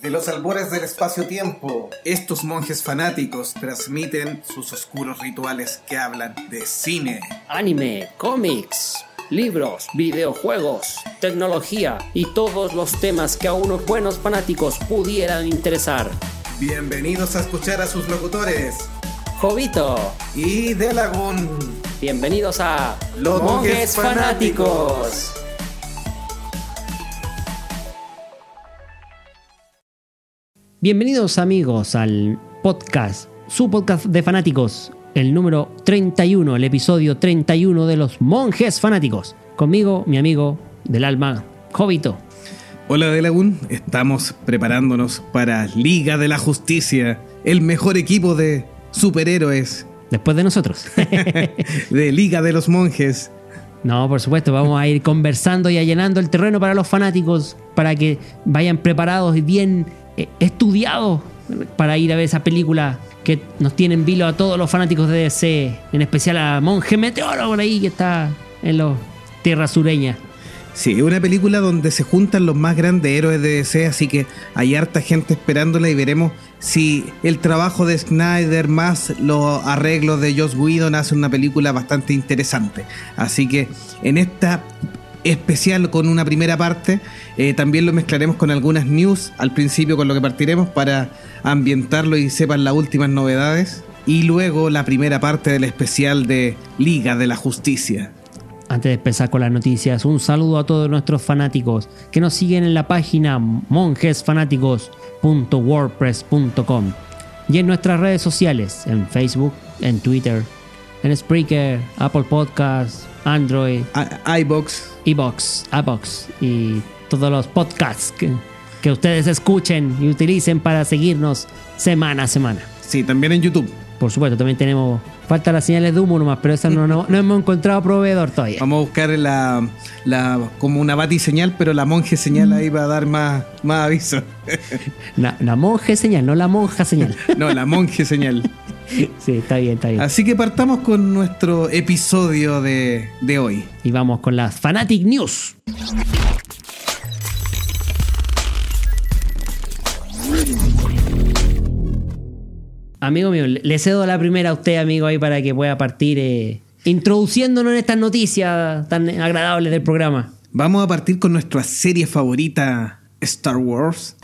De los albores del espacio-tiempo, estos monjes fanáticos transmiten sus oscuros rituales que hablan de cine, anime, cómics, libros, videojuegos, tecnología y todos los temas que a unos buenos fanáticos pudieran interesar. Bienvenidos a escuchar a sus locutores, Jovito y Delagun. Bienvenidos a Los Monjes Fanáticos. Bienvenidos amigos al podcast, su podcast de fanáticos, el número 31, el episodio 31 de los monjes fanáticos. Conmigo, mi amigo del alma, Jovito. Hola Delagun, estamos preparándonos para Liga de la Justicia, el mejor equipo de superhéroes Después de nosotros. de Liga de los Monjes. No, por supuesto, vamos a ir conversando y allanando el terreno para los fanáticos, para que vayan preparados y bien estudiados para ir a ver esa película que nos tiene en vilo a todos los fanáticos de DC, en especial a Monje Meteoro por ahí que está en las tierras sureñas. Sí, es una película donde se juntan los más grandes héroes de DC, así que hay harta gente esperándola y veremos si el trabajo de Snyder más los arreglos de Joss Whedon hace una película bastante interesante. Así que en esta especial con una primera parte, eh, también lo mezclaremos con algunas news al principio con lo que partiremos para ambientarlo y sepan las últimas novedades. Y luego la primera parte del especial de Liga de la Justicia. Antes de empezar con las noticias, un saludo a todos nuestros fanáticos que nos siguen en la página monjesfanáticos.wordpress.com y en nuestras redes sociales, en Facebook, en Twitter, en Spreaker, Apple Podcasts, Android, iBox. iBox, iBox y todos los podcasts que, que ustedes escuchen y utilicen para seguirnos semana a semana. Sí, también en YouTube. Por supuesto, también tenemos. Falta las señales de humo nomás, pero esas no, no, no hemos encontrado proveedor todavía. Vamos a buscar la, la como una bati señal, pero la monje señal ahí va a dar más, más aviso. La, la monje señal, no la monja señal. No, la monje señal. Sí, está bien, está bien. Así que partamos con nuestro episodio de, de hoy. Y vamos con las Fanatic News. Amigo mío, le cedo la primera a usted, amigo, ahí para que pueda partir eh, introduciéndonos en estas noticias tan agradables del programa. Vamos a partir con nuestra serie favorita, Star Wars.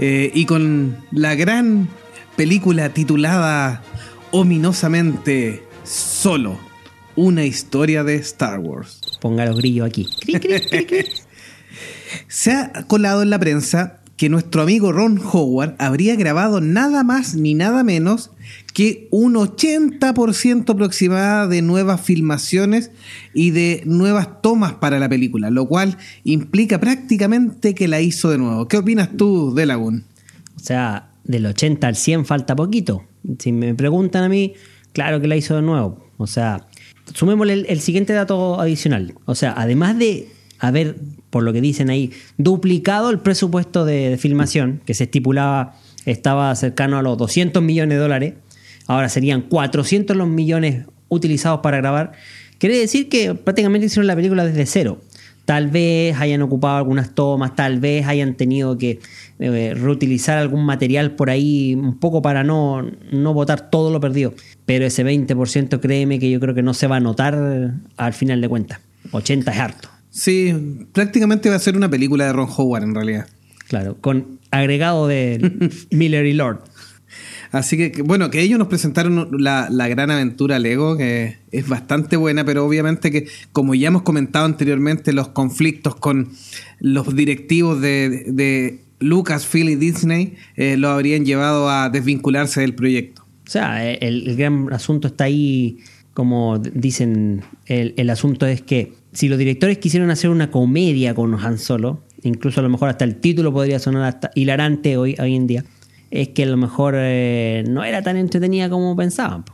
eh, y con la gran película titulada ominosamente Solo, una historia de Star Wars. Ponga los grillos aquí. Se ha colado en la prensa que nuestro amigo Ron Howard habría grabado nada más ni nada menos que un 80% aproximada de nuevas filmaciones y de nuevas tomas para la película, lo cual implica prácticamente que la hizo de nuevo. ¿Qué opinas tú, Delagun? O sea, del 80 al 100 falta poquito. Si me preguntan a mí, claro que la hizo de nuevo. O sea, sumémosle el, siguiente dato adicional. O sea, además de haber, por lo que dicen ahí, duplicado el presupuesto de, de filmación, que se estipulaba estaba cercano a los 200 millones de dólares, ahora serían 400 los millones utilizados para grabar, quiere decir que prácticamente hicieron la película desde cero. Tal vez hayan ocupado algunas tomas, tal vez hayan tenido que eh, reutilizar algún material por ahí un poco para no, no botar todo lo perdido. Pero ese 20% créeme que yo creo que no se va a notar al final de cuentas. 80 es harto. Sí, prácticamente va a ser una película de Ron Howard en realidad. Claro, con agregado de Miller y Lord. Así que, bueno, que ellos nos presentaron la, la, gran aventura Lego, que es bastante buena, pero obviamente que, como ya hemos comentado anteriormente, los conflictos con los directivos de, de Lucasfilm y Disney eh, lo habrían llevado a desvincularse del proyecto. O sea, el, el gran asunto está ahí, como dicen, el, el, asunto es que si los directores quisieron hacer una comedia con Han Solo, incluso a lo mejor hasta el título podría sonar hasta hilarante hoy, hoy en día, es que a lo mejor eh, no era tan entretenida como pensaban.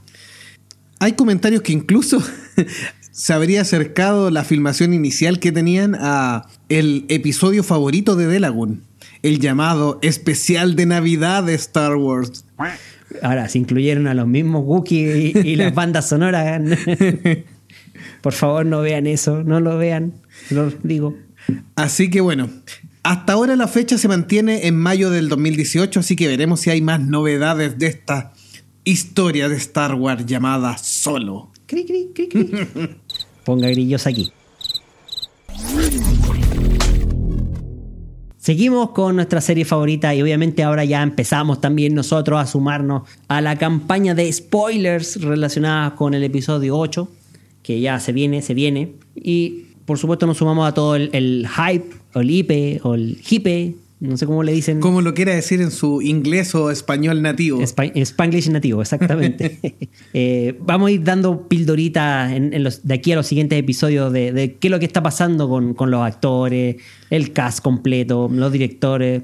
Hay comentarios que incluso se habría acercado la filmación inicial que tenían a el episodio favorito de Delagun, el llamado especial de Navidad de Star Wars. Ahora, se incluyeron a los mismos Wookiee y, y las bandas sonoras. Por favor, no vean eso, no lo vean, lo digo. Así que bueno, Hasta ahora la fecha se mantiene en mayo del 2018, así que veremos si hay más novedades de esta historia de Star Wars llamada Solo. Cri, cri, cri, cri. Ponga grillos aquí. Seguimos con nuestra serie favorita y obviamente ahora ya empezamos también nosotros a sumarnos a la campaña de spoilers relacionadas con el episodio 8, que ya se viene, se viene. Y por supuesto nos sumamos a todo el, el hype, o el hipe, o el hipe, no sé cómo le dicen. Como lo quiera decir en su inglés o español nativo. Spanglish nativo, exactamente. Eh, vamos a ir dando pildoritas en, en los, de aquí a los siguientes episodios de, de qué es lo que está pasando con, con los actores, el cast completo, los directores.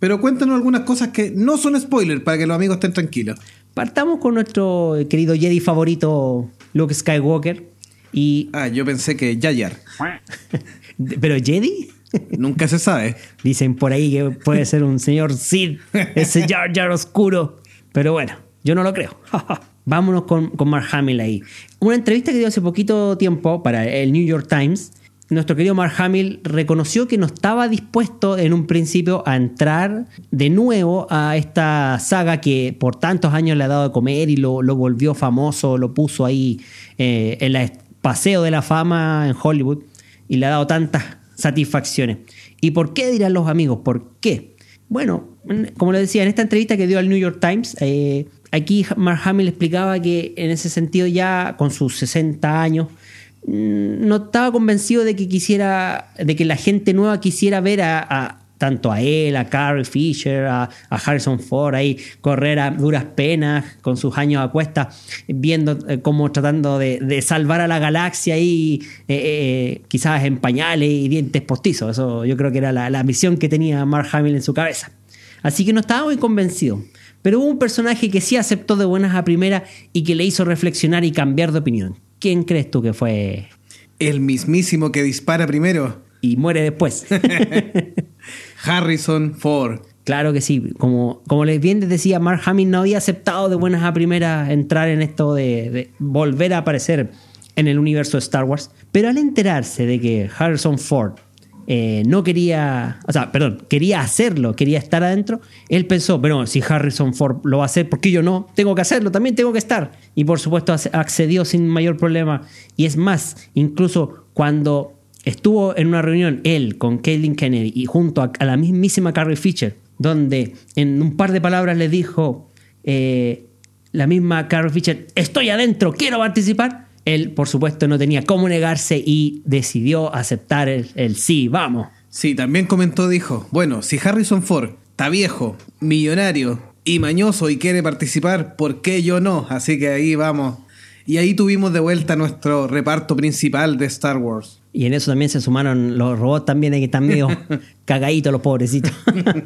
Pero cuéntanos algunas cosas que no son spoiler para que los amigos estén tranquilos. Partamos con nuestro querido Jedi favorito, Luke Skywalker. Y, Ah, yo pensé que Yayar. ¿Pero Jedi? Nunca se sabe. Dicen por ahí que puede ser un señor Sid, ese Jar Jar oscuro. Pero bueno, yo no lo creo. Vámonos con, con Mark Hamill ahí. Una entrevista que dio hace poquito tiempo para el New York Times. Nuestro querido Mark Hamill reconoció que no estaba dispuesto en un principio a entrar de nuevo a esta saga que por tantos años le ha dado de comer y lo, lo volvió famoso, lo puso ahí eh, en el paseo de la fama en Hollywood y le ha dado tantas satisfacciones. ¿Y por qué dirán los amigos? ¿Por qué? Bueno, como les decía, en esta entrevista que dio al New York Times, eh, aquí Mark Hamill explicaba que en ese sentido ya con sus 60 años mm, no estaba convencido de que quisiera, de que la gente nueva quisiera ver a, a- tanto a él, a Carrie Fisher, a, a Harrison Ford ahí correr a duras penas con sus años a cuestas, viendo eh, cómo tratando de, de salvar a la galaxia y eh, quizás en pañales y dientes postizos. Eso yo creo que era la, la misión que tenía Mark Hamill en su cabeza. Así que no estaba muy convencido. Pero hubo un personaje que sí aceptó de buenas a primeras y que le hizo reflexionar y cambiar de opinión. ¿Quién crees tú que fue El mismísimo que dispara primero. y muere después? Harrison Ford. Claro que sí, como, como les bien les decía, Mark Hamill no había aceptado de buenas a primeras entrar en esto de, volver a aparecer en el universo de Star Wars, pero al enterarse de que Harrison Ford eh, no quería, o sea, perdón, quería hacerlo, quería estar adentro, él pensó, pero si Harrison Ford lo va a hacer, ¿por qué yo no? Tengo que hacerlo, también tengo que estar. Y por supuesto ac- accedió sin mayor problema. Y es más, incluso cuando estuvo en una reunión él con Caitlyn Kennedy y junto a, a la mismísima Carrie Fisher, donde en un par de palabras le dijo eh, la misma Carrie Fisher, estoy adentro, quiero participar. Él, por supuesto, no tenía cómo negarse y decidió aceptar el, el sí, vamos. Sí, también comentó, dijo, bueno, si Harrison Ford está viejo, millonario y mañoso y quiere participar, ¿por qué yo no? Así que ahí vamos. Y ahí tuvimos de vuelta nuestro reparto principal de Star Wars. Y en eso también se sumaron los robots también, que están medio cagaditos los pobrecitos.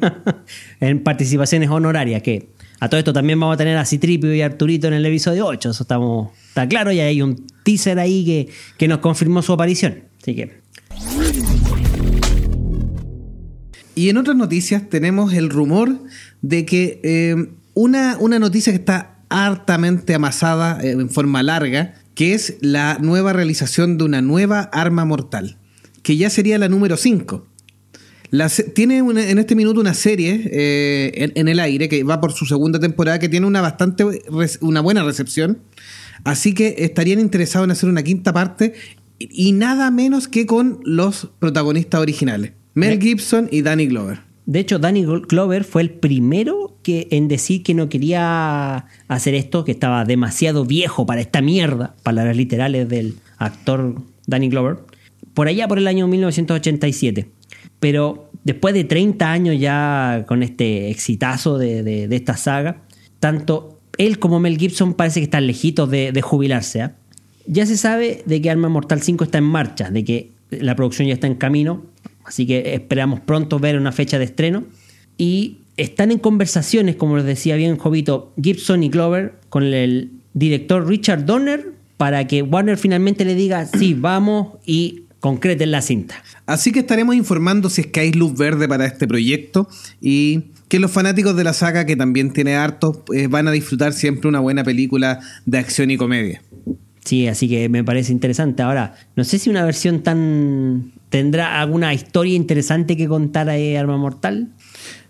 en participaciones honorarias, que a todo esto también vamos a tener a Citripio y Arturito en el episodio 8. Eso estamos, está claro, y hay un teaser ahí que, que nos confirmó su aparición. Así que Y en otras noticias tenemos el rumor de que eh, una, una noticia que está hartamente amasada eh, en forma larga, que es la nueva realización de una nueva arma mortal, que ya sería la número 5. La se- tiene una- en este minuto una serie eh, en, en el aire que va por su segunda temporada que tiene una bastante una buena recepción. Así que estarían interesados en hacer una quinta parte y nada menos que con los protagonistas originales, Mel Gibson y Danny Glover. De hecho, Danny Glover fue el primero en decir que no quería hacer esto, que estaba demasiado viejo para esta mierda, palabras literales del actor Danny Glover, por allá por el año 1987. Pero después de 30 años ya con este exitazo de, esta saga, tanto él como Mel Gibson parece que están lejitos de, de jubilarse. ¿ah? Ya se sabe de que Arma Mortal 5 está en marcha, de que la producción ya está en camino, así que esperamos pronto ver una fecha de estreno. Y están en conversaciones, como les decía bien Jovito, Gibson y Glover con el director Richard Donner para que Warner finalmente le diga, sí, vamos y concreten la cinta. Así que estaremos informando si es que hay luz verde para este proyecto y que los fanáticos de la saga, que también tiene hartos, eh, van a disfrutar siempre una buena película de acción y comedia. Sí, así que me parece interesante. Ahora, no sé si una versión tan ¿Tendrá alguna historia interesante que contar ahí Arma Mortal?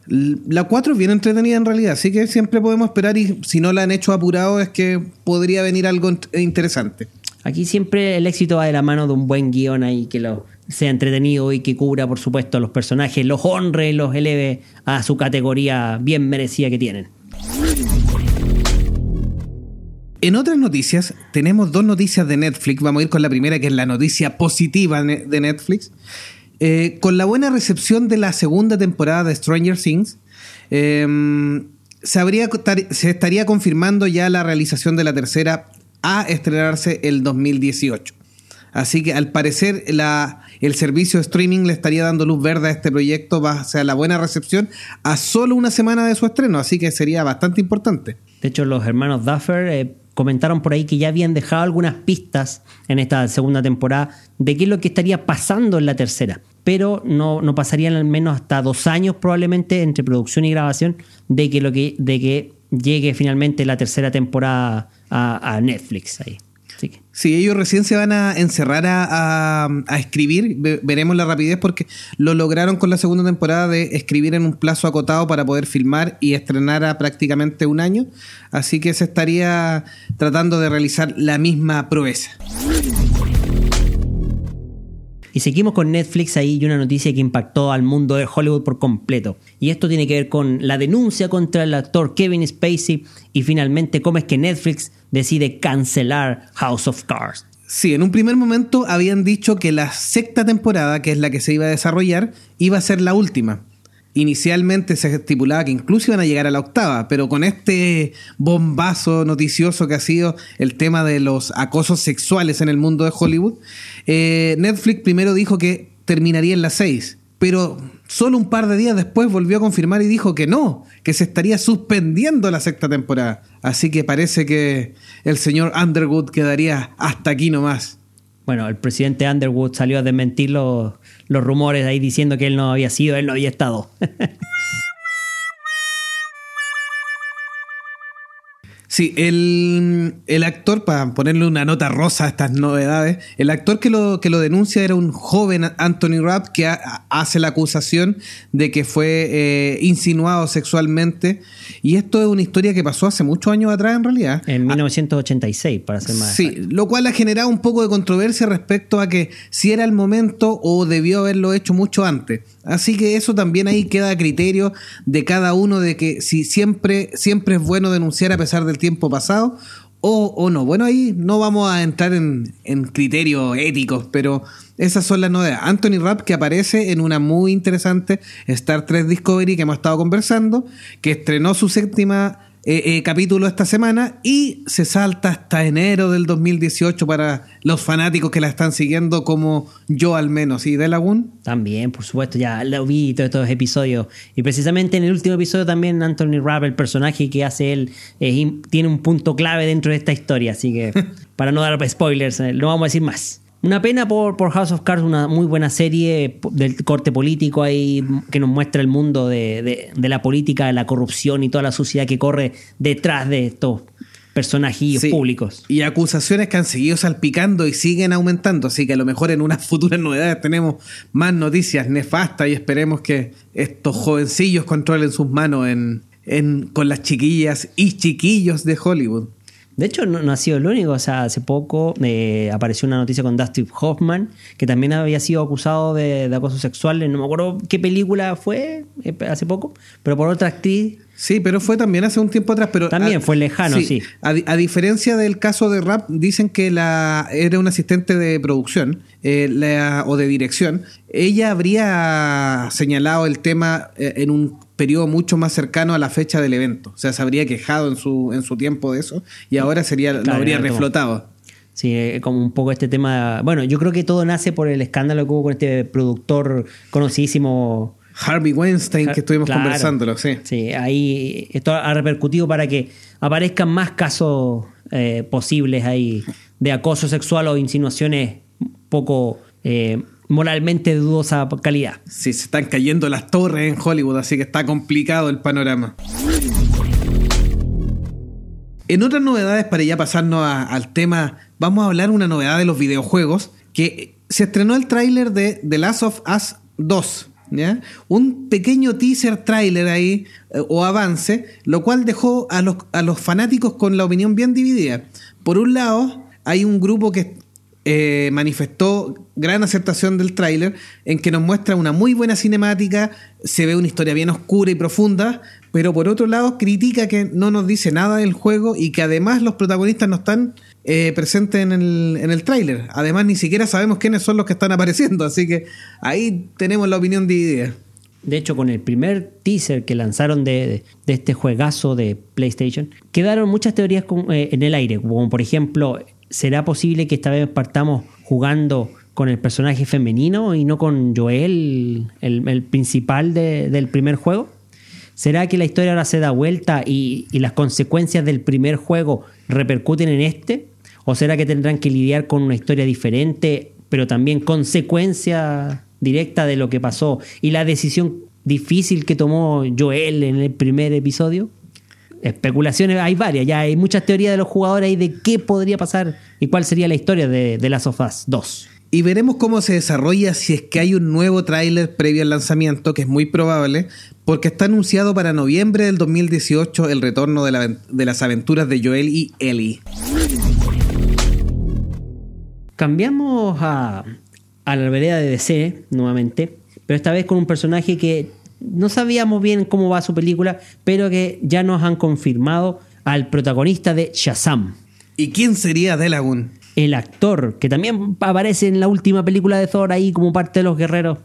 La 4 es bien entretenida en realidad, así que siempre podemos esperar y si no la han hecho apurado es que podría venir algo interesante. Aquí siempre el éxito va de la mano de un buen guion ahí que lo sea entretenido y que cubra, por supuesto, a los personajes, los honre, los eleve a su categoría bien merecida que tienen. En otras noticias, tenemos dos noticias de Netflix. Vamos a ir con la primera, que es la noticia positiva de Netflix. Eh, con la buena recepción de la segunda temporada de Stranger Things, em, se, estaría confirmando ya la realización de la tercera a estrenarse el 2018. Así que al parecer el servicio de streaming le estaría dando luz verde a este proyecto, va a ser la buena recepción a solo una semana de su estreno, así que sería bastante importante. De hecho, los hermanos Duffer eh, comentaron por ahí que ya habían dejado algunas pistas en esta segunda temporada de qué es lo que estaría pasando en la tercera. Pero no, no pasarían al menos hasta dos años probablemente entre producción y grabación de que, lo que, de que llegue finalmente la tercera temporada a Netflix ahí. Sí. ellos recién se van a encerrar a, escribir, veremos la rapidez porque lo lograron con la segunda temporada de escribir en un plazo acotado para poder filmar y estrenar a prácticamente un año, así que se estaría tratando de realizar la misma proeza. Y seguimos con Netflix ahí y una noticia que impactó al mundo de Hollywood por completo. Y esto tiene que ver con la denuncia contra el actor Kevin Spacey y finalmente cómo es que Netflix decide cancelar House of Cards. Sí, en un primer momento habían dicho que la sexta temporada, que es la que se iba a desarrollar, iba a ser la última. Inicialmente se estipulaba que incluso iban a llegar a la octava, pero con este bombazo noticioso que ha sido el tema de los acosos sexuales en el mundo de Hollywood, eh, Netflix primero dijo que terminaría en la seis, pero solo un par de días después volvió a confirmar y dijo que no, que se estaría suspendiendo la sexta temporada. Así que parece que el señor Underwood quedaría hasta aquí nomás. Bueno, el presidente Underwood salió a desmentir los, los rumores ahí diciendo que él no había sido, él no había estado. Sí, el, actor, para ponerle una nota rosa a estas novedades, el actor que lo, que lo denuncia era un joven Anthony Rapp que hace la acusación de que fue eh, insinuado sexualmente. Y esto es una historia que pasó hace muchos años atrás, en realidad. En 1986, para ser más. Sí, lo cual ha generado un poco de controversia respecto a que si era el momento o debió haberlo hecho mucho antes. Así que eso también ahí queda a criterio de cada uno de que si siempre, siempre es bueno denunciar a pesar del tiempo pasado o, no. Bueno, ahí no vamos a entrar en, en, criterios éticos, pero esas son las novedades. Anthony Rapp que aparece en una muy interesante Star Trek Discovery que hemos estado conversando, que estrenó su séptima eh, eh, capítulo esta semana y se salta hasta enero del 2018 para los fanáticos que la están siguiendo como yo al menos. ¿Y de Lagoon? También, por supuesto, ya lo vi todos estos episodios. Y precisamente en el último episodio también Anthony Rapp, el personaje que hace él, tiene un punto clave dentro de esta historia. Así que para no dar spoilers, eh, no vamos a decir más. Una pena por, por, House of Cards, una muy buena serie del corte político ahí que nos muestra el mundo de, la política, de la corrupción y toda la suciedad que corre detrás de estos personajillos públicos. Y acusaciones que han seguido salpicando y siguen aumentando, así que a lo mejor en unas futuras novedades tenemos más noticias nefastas y esperemos que estos jovencillos controlen sus manos en, con las chiquillas y chiquillos de Hollywood. De hecho, no, ha sido el único. O sea, hace poco eh, apareció una noticia con Dustin Hoffman, que también había sido acusado de, acoso sexual. No me acuerdo qué película fue eh, hace poco, pero por otra actriz. Sí, pero fue también hace un tiempo atrás. Pero también fue lejano, sí. A, diferencia del caso de Rap, dicen que la era un asistente de producción eh, o de dirección. Ella habría señalado el tema en un periodo mucho más cercano a la fecha del evento. O sea, se habría quejado en su, en su tiempo de eso y ahora sería, lo habría reflotado. Sí, eh, como un poco este tema. Bueno, yo creo que todo nace por el escándalo que hubo con este productor conocidísimo. Harvey Weinstein, que estuvimos conversándolo, sí. Sí, ahí esto ha repercutido para que aparezcan más casos eh, posibles ahí de acoso sexual o insinuaciones poco eh, moralmente dudosa calidad. Sí, se están cayendo las torres en Hollywood, así que está complicado el panorama. En otras novedades, para ya pasarnos al tema, vamos a hablar una novedad de los videojuegos, que se estrenó el tráiler de The Last of Us 2. ¿ya? Un pequeño teaser tráiler ahí eh, o avance, lo cual dejó a los, a los fanáticos con la opinión bien dividida. Por un lado, hay un grupo que eh, manifestó gran aceptación del tráiler en que nos muestra una muy buena cinemática, se ve una historia bien oscura y profunda, pero por otro lado critica que no nos dice nada del juego y que además los protagonistas no están eh, presentes en el, en el tráiler. Además ni siquiera sabemos quiénes son los que están apareciendo, así que ahí tenemos la opinión dividida. De hecho, con el primer teaser que lanzaron de, de este juegazo de PlayStation, quedaron muchas teorías eh, en el aire, como por ejemplo ¿será posible que esta vez partamos jugando con el personaje femenino y no con Joel, el, principal del primer juego? ¿Será que la historia ahora se da vuelta y, las consecuencias del primer juego repercuten en este? ¿O será que tendrán que lidiar con una historia diferente, pero también consecuencia directa de lo que pasó y la decisión difícil que tomó Joel en el primer episodio? Especulaciones hay varias, ya hay muchas teorías de los jugadores y de qué podría pasar y cuál sería la historia de, de Last of Us 2. Y veremos cómo se desarrolla si es que hay un nuevo tráiler previo al lanzamiento, que es muy probable, porque está anunciado para noviembre del 2018 el retorno de, de las aventuras de Joel y Ellie. Cambiamos a, a la vereda de DC nuevamente, pero esta vez con un personaje que no sabíamos bien cómo va su película, pero que ya nos han confirmado al protagonista de Shazam. ¿Y quién sería Delagun? El actor, que también aparece en la última película de Thor ahí como parte de los guerreros.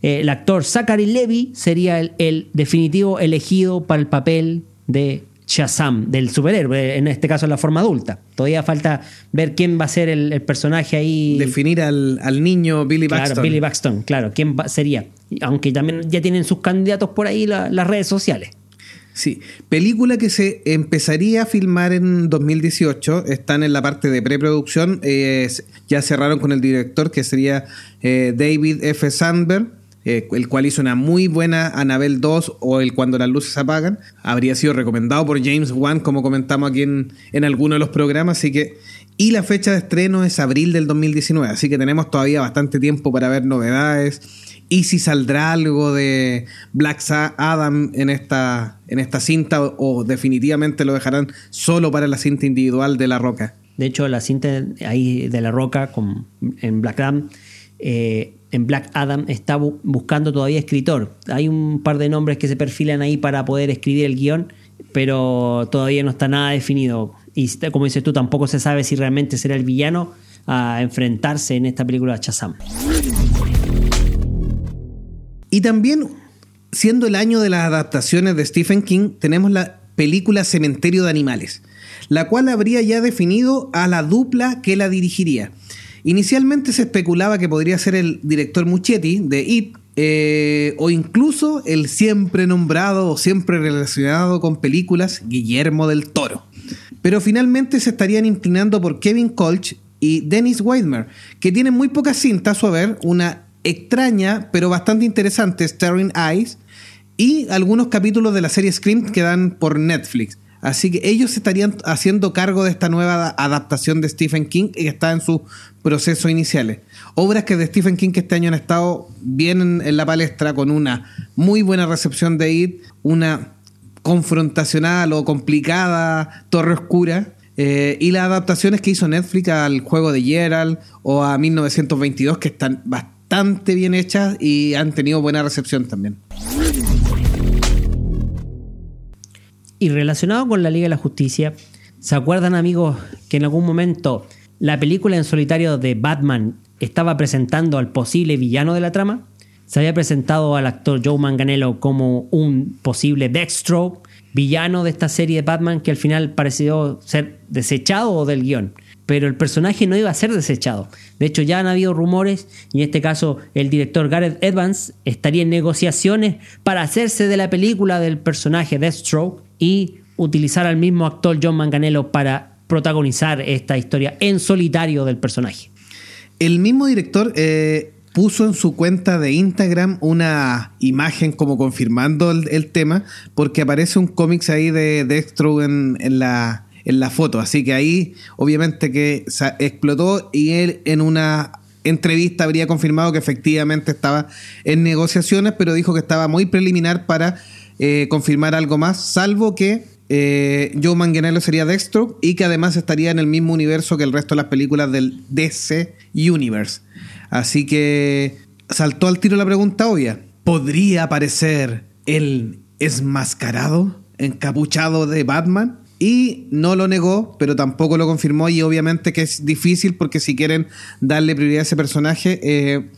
Eh, el actor Zachary Levy sería el, definitivo elegido para el papel de Shazam, del superhéroe, en este caso en la forma adulta. Todavía falta ver quién va a ser el, personaje ahí. Definir al, niño Billy Baxton. Claro, Billy Baxton, claro, quién sería aunque también ya tienen sus candidatos por ahí las redes sociales. Sí, película que se empezaría a filmar en 2018, están en la parte de preproducción, eh, ya cerraron con el director que sería eh, David F. Sandberg, eh, el cual hizo una muy buena Anabel 2 o el Cuando las luces apagan, habría sido recomendado por James Wan como comentamos aquí en, en alguno de los programas, así que... Y la fecha de estreno es abril del 2019, así que tenemos todavía bastante tiempo para ver novedades y si saldrá algo de Black Adam en esta, en esta cinta o, definitivamente lo dejarán solo para la cinta individual de La Roca. De hecho, la cinta ahí de La Roca con, en Black Adam, eh, en Black Adam está buscando todavía escritor. Hay un par de nombres que se perfilan ahí para poder escribir el guion, pero todavía no está nada definido. Y como dices tú, tampoco se sabe si realmente será el villano a enfrentarse en esta película de Shazam. Y también, siendo el año de las adaptaciones de Stephen King, tenemos la película Cementerio de Animales, la cual habría ya definido a la dupla que la dirigiría. Inicialmente se especulaba que podría ser el director Muchetti de It, eh, o incluso el siempre nombrado o siempre relacionado con películas Guillermo del Toro. Pero finalmente se estarían inclinando por Kevin Colch y Dennis Weidmer, que tienen muy pocas cintas a su haber, una extraña, pero bastante interesante, Staring Eyes, y algunos capítulos de la serie Scream que dan por Netflix. Así que ellos estarían haciendo cargo de esta nueva adaptación de Stephen King que está en sus procesos iniciales. Obras que de Stephen King que este año han estado bien en, la palestra con una muy buena recepción de IT, una confrontacional o complicada Torre Oscura. Eh, y las adaptaciones que hizo Netflix al juego de Gerald o a 1922 que están bastante bastante bien hechas y han tenido buena recepción también. Y relacionado con la Liga de la Justicia, ¿se acuerdan amigos que en algún momento la película en solitario de Batman estaba presentando al posible villano de la trama? Se había presentado al actor Joe Manganello como un posible Deathstroke, villano de esta serie de Batman que al final pareció ser desechado del guion pero el personaje no iba a ser desechado. De hecho, ya han habido rumores y en este caso el director Gareth Evans estaría en negociaciones para hacerse de la película del personaje Deathstroke y utilizar al mismo actor John Manganello para protagonizar esta historia en solitario del personaje. El mismo director eh, puso en su cuenta de Instagram una imagen como confirmando el, tema, porque aparece un cómics ahí de Deathstroke en la en la foto. Así que ahí, obviamente, que explotó y él en una entrevista habría confirmado que efectivamente estaba en negociaciones, pero dijo que estaba muy preliminar para eh, confirmar algo más, salvo que eh, Joe Manganiello sería Dextro y que además estaría en el mismo universo que el resto de las películas del DC Universe. Así que saltó al tiro la pregunta obvia. ¿Podría aparecer el esmascarado, encapuchado de Batman? Y no lo negó, pero tampoco lo confirmó y obviamente que es difícil porque si quieren darle prioridad a ese personaje, eh,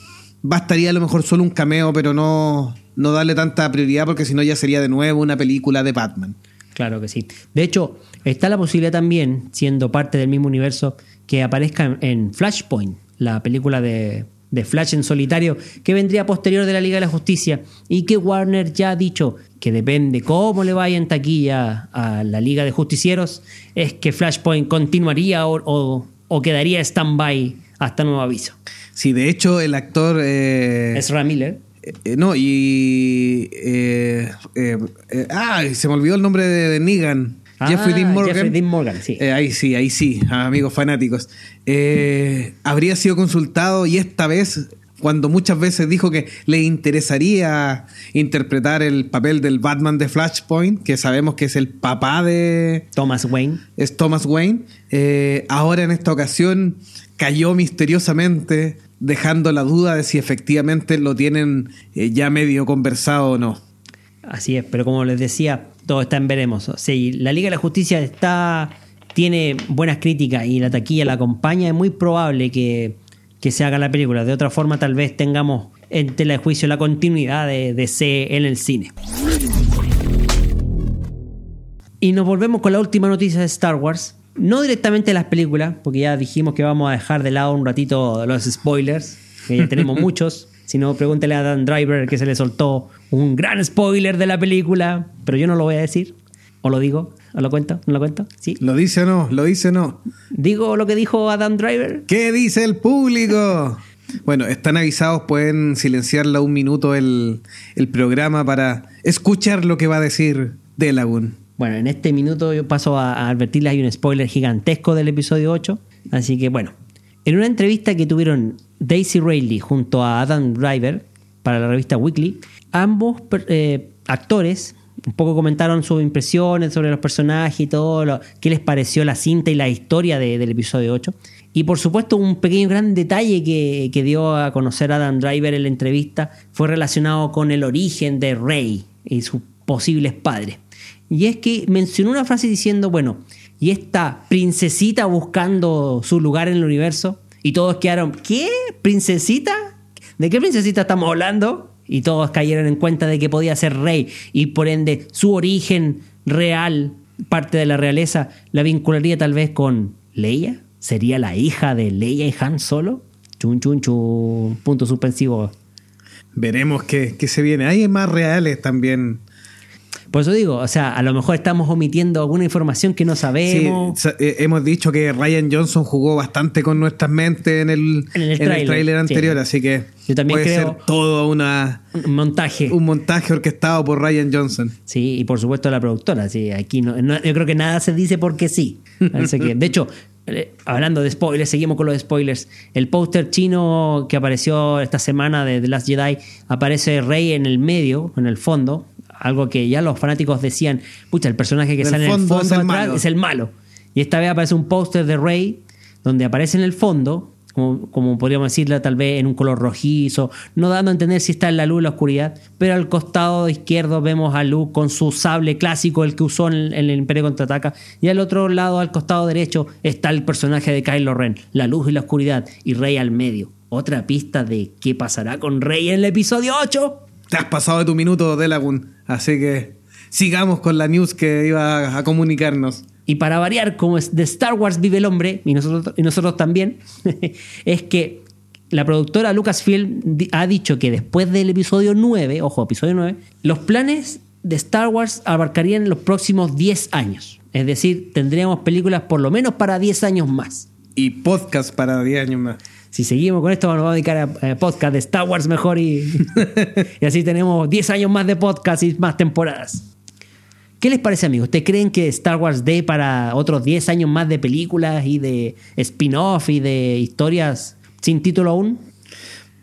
bastaría a lo mejor solo un cameo, pero no, no darle tanta prioridad porque si no ya sería de nuevo una película de Batman. Claro que sí. De hecho, está la posibilidad también, siendo parte del mismo universo, que aparezca en Flashpoint, la película de, de Flash en solitario, que vendría posterior de la Liga de la Justicia, y que Warner ya ha dicho que depende cómo le vaya en taquilla a la Liga de Justicieros, es que Flashpoint continuaría o, o, quedaría stand-by hasta nuevo aviso. Sí, de hecho, el actor. Eh, Ezra Miller. Eh, no, y. Eh, eh, eh, ah, se me olvidó el nombre de, de Negan. Ah, Jeffrey Dean Morgan. Jeffrey Dean Morgan, sí. Eh, ahí sí, ahí sí, amigos fanáticos. Eh, habría sido consultado y esta vez, cuando muchas veces dijo que le interesaría interpretar el papel del Batman de Flashpoint, que sabemos que es el papá de Thomas Wayne. es Thomas Wayne, eh, ahora en esta ocasión cayó misteriosamente, dejando la duda de si efectivamente lo tienen ya medio conversado o no. Así es, pero como les decía, todo está en veremos. Si la Liga de la Justicia está tiene buenas críticas y la taquilla la acompaña, es muy probable que, que se haga la película. De otra forma, tal vez tengamos en tela de juicio la continuidad de DC en el cine. Y nos volvemos con la última noticia de Star Wars. No directamente de las películas, porque ya dijimos que vamos a dejar de lado un ratito los spoilers, que ya tenemos muchos. Si no, pregúntele a Dan Driver que se le soltó un gran spoiler de la película, pero yo no lo voy a decir. ¿O lo digo? ¿O lo cuento? ¿No lo cuento? ¿Sí? ¿Lo dice o no? ¿Lo dice o no? ¿Digo lo que dijo Adam Driver? ¿Qué dice el público? Bueno, están avisados, pueden silenciarla un minuto el, el programa para escuchar lo que va a decir Delagun. Bueno, en este minuto yo paso a, a advertirles, hay un spoiler gigantesco del episodio 8. Así que bueno, en una entrevista que tuvieron Daisy Ridley junto a Adam Driver para la revista Weekly, ambos eh, actores un poco comentaron sus impresiones sobre los personajes y todo, lo, qué les pareció la cinta y la historia de- del episodio 8. Y por supuesto, un pequeño gran detalle que, que dio a conocer Adam Driver en la entrevista fue relacionado con el origen de Rey y sus posibles padres. Y es que mencionó una frase diciendo, bueno, y esta princesita buscando su lugar en el universo, y todos quedaron, ¿qué? ¿Princesita? ¿De qué princesita estamos hablando? Y todos cayeron en cuenta de que podía ser rey, y por ende su origen real, parte de la realeza, la vincularía tal vez con Leia. ¿Sería la hija de Leia y Han Solo? Chun, chun, chun. Punto suspensivo. Veremos qué, se viene. Hay más reales también. Por eso digo, o sea, a lo mejor estamos omitiendo alguna información que no Sí, sabemos. sa- eh, hemos dicho que Ryan Johnson jugó bastante con nuestras mentes en el, En el en el tráiler, tráiler anterior, sí. así que Yo también puede creo- ser todo una, Un montaje. un montaje orquestado por Ryan Johnson. Sí, y por supuesto la productora. Sí, aquí no, no- yo creo que nada se dice porque sí. Así que, de hecho, eh, hablando de spoilers, seguimos con los spoilers. El póster chino que apareció esta semana de The Last Jedi aparece Rey en el medio, en el fondo. Algo que ya los fanáticos decían, pucha, el personaje que Del sale en el fondo es el atrás malo. es el malo. Y esta vez aparece un póster de Rey donde aparece en el fondo, como, como podríamos decirlo, tal vez en un color rojizo, no dando a entender si está en la luz o la oscuridad, pero al costado izquierdo vemos a Luke con su sable clásico, el que usó en, en el Imperio Contraataca, y al otro lado, al costado derecho, está el personaje de Kylo Ren, la luz y la oscuridad, y Rey al medio. Otra pista de qué pasará con Rey en el episodio 8. Te has pasado de tu minuto, Delagun. Así que sigamos con la news que iba a comunicarnos. Y para variar, como es de Star Wars vive el hombre, y nosotros, y nosotros también, es que la productora Lucasfilm ha dicho que después del episodio 9, ojo, episodio 9, los planes de Star Wars abarcarían los próximos 10 años. Es decir, tendríamos películas por lo menos para 10 años más. Y podcast para 10 años más. Si seguimos con esto, nos vamos a dedicar a podcast de Star Wars mejor y, y así tenemos 10 años más de podcast y más temporadas. ¿Qué les parece, amigos? ¿Ustedes creen que Star Wars dé para otros 10 años más de películas y de spin-off y de historias sin título aún.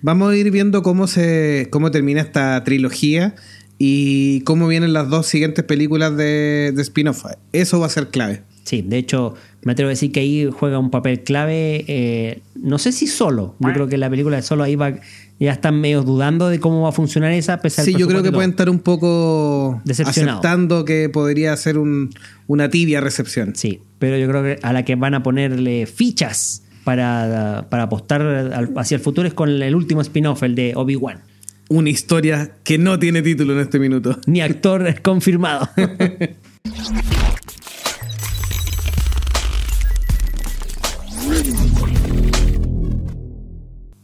Vamos a ir viendo cómo se cómo termina esta trilogía y cómo vienen las dos siguientes películas de, de spin-off. Eso va a ser clave. Sí, de hecho, me atrevo a decir que ahí juega un papel clave. eh, no sé si solo. Yo creo que la película de solo ahí va. Ya están medio dudando de cómo va a funcionar esa. Pese al Sí, yo creo que pueden estar un poco Decepcionados. aceptando que podría ser un- una tibia recepción. Sí, pero yo creo que a la que van a ponerle fichas para, para apostar al- hacia el futuro es con el último spin-off, el de Obi-Wan. Una historia que no tiene título en este minuto. Ni actor confirmado.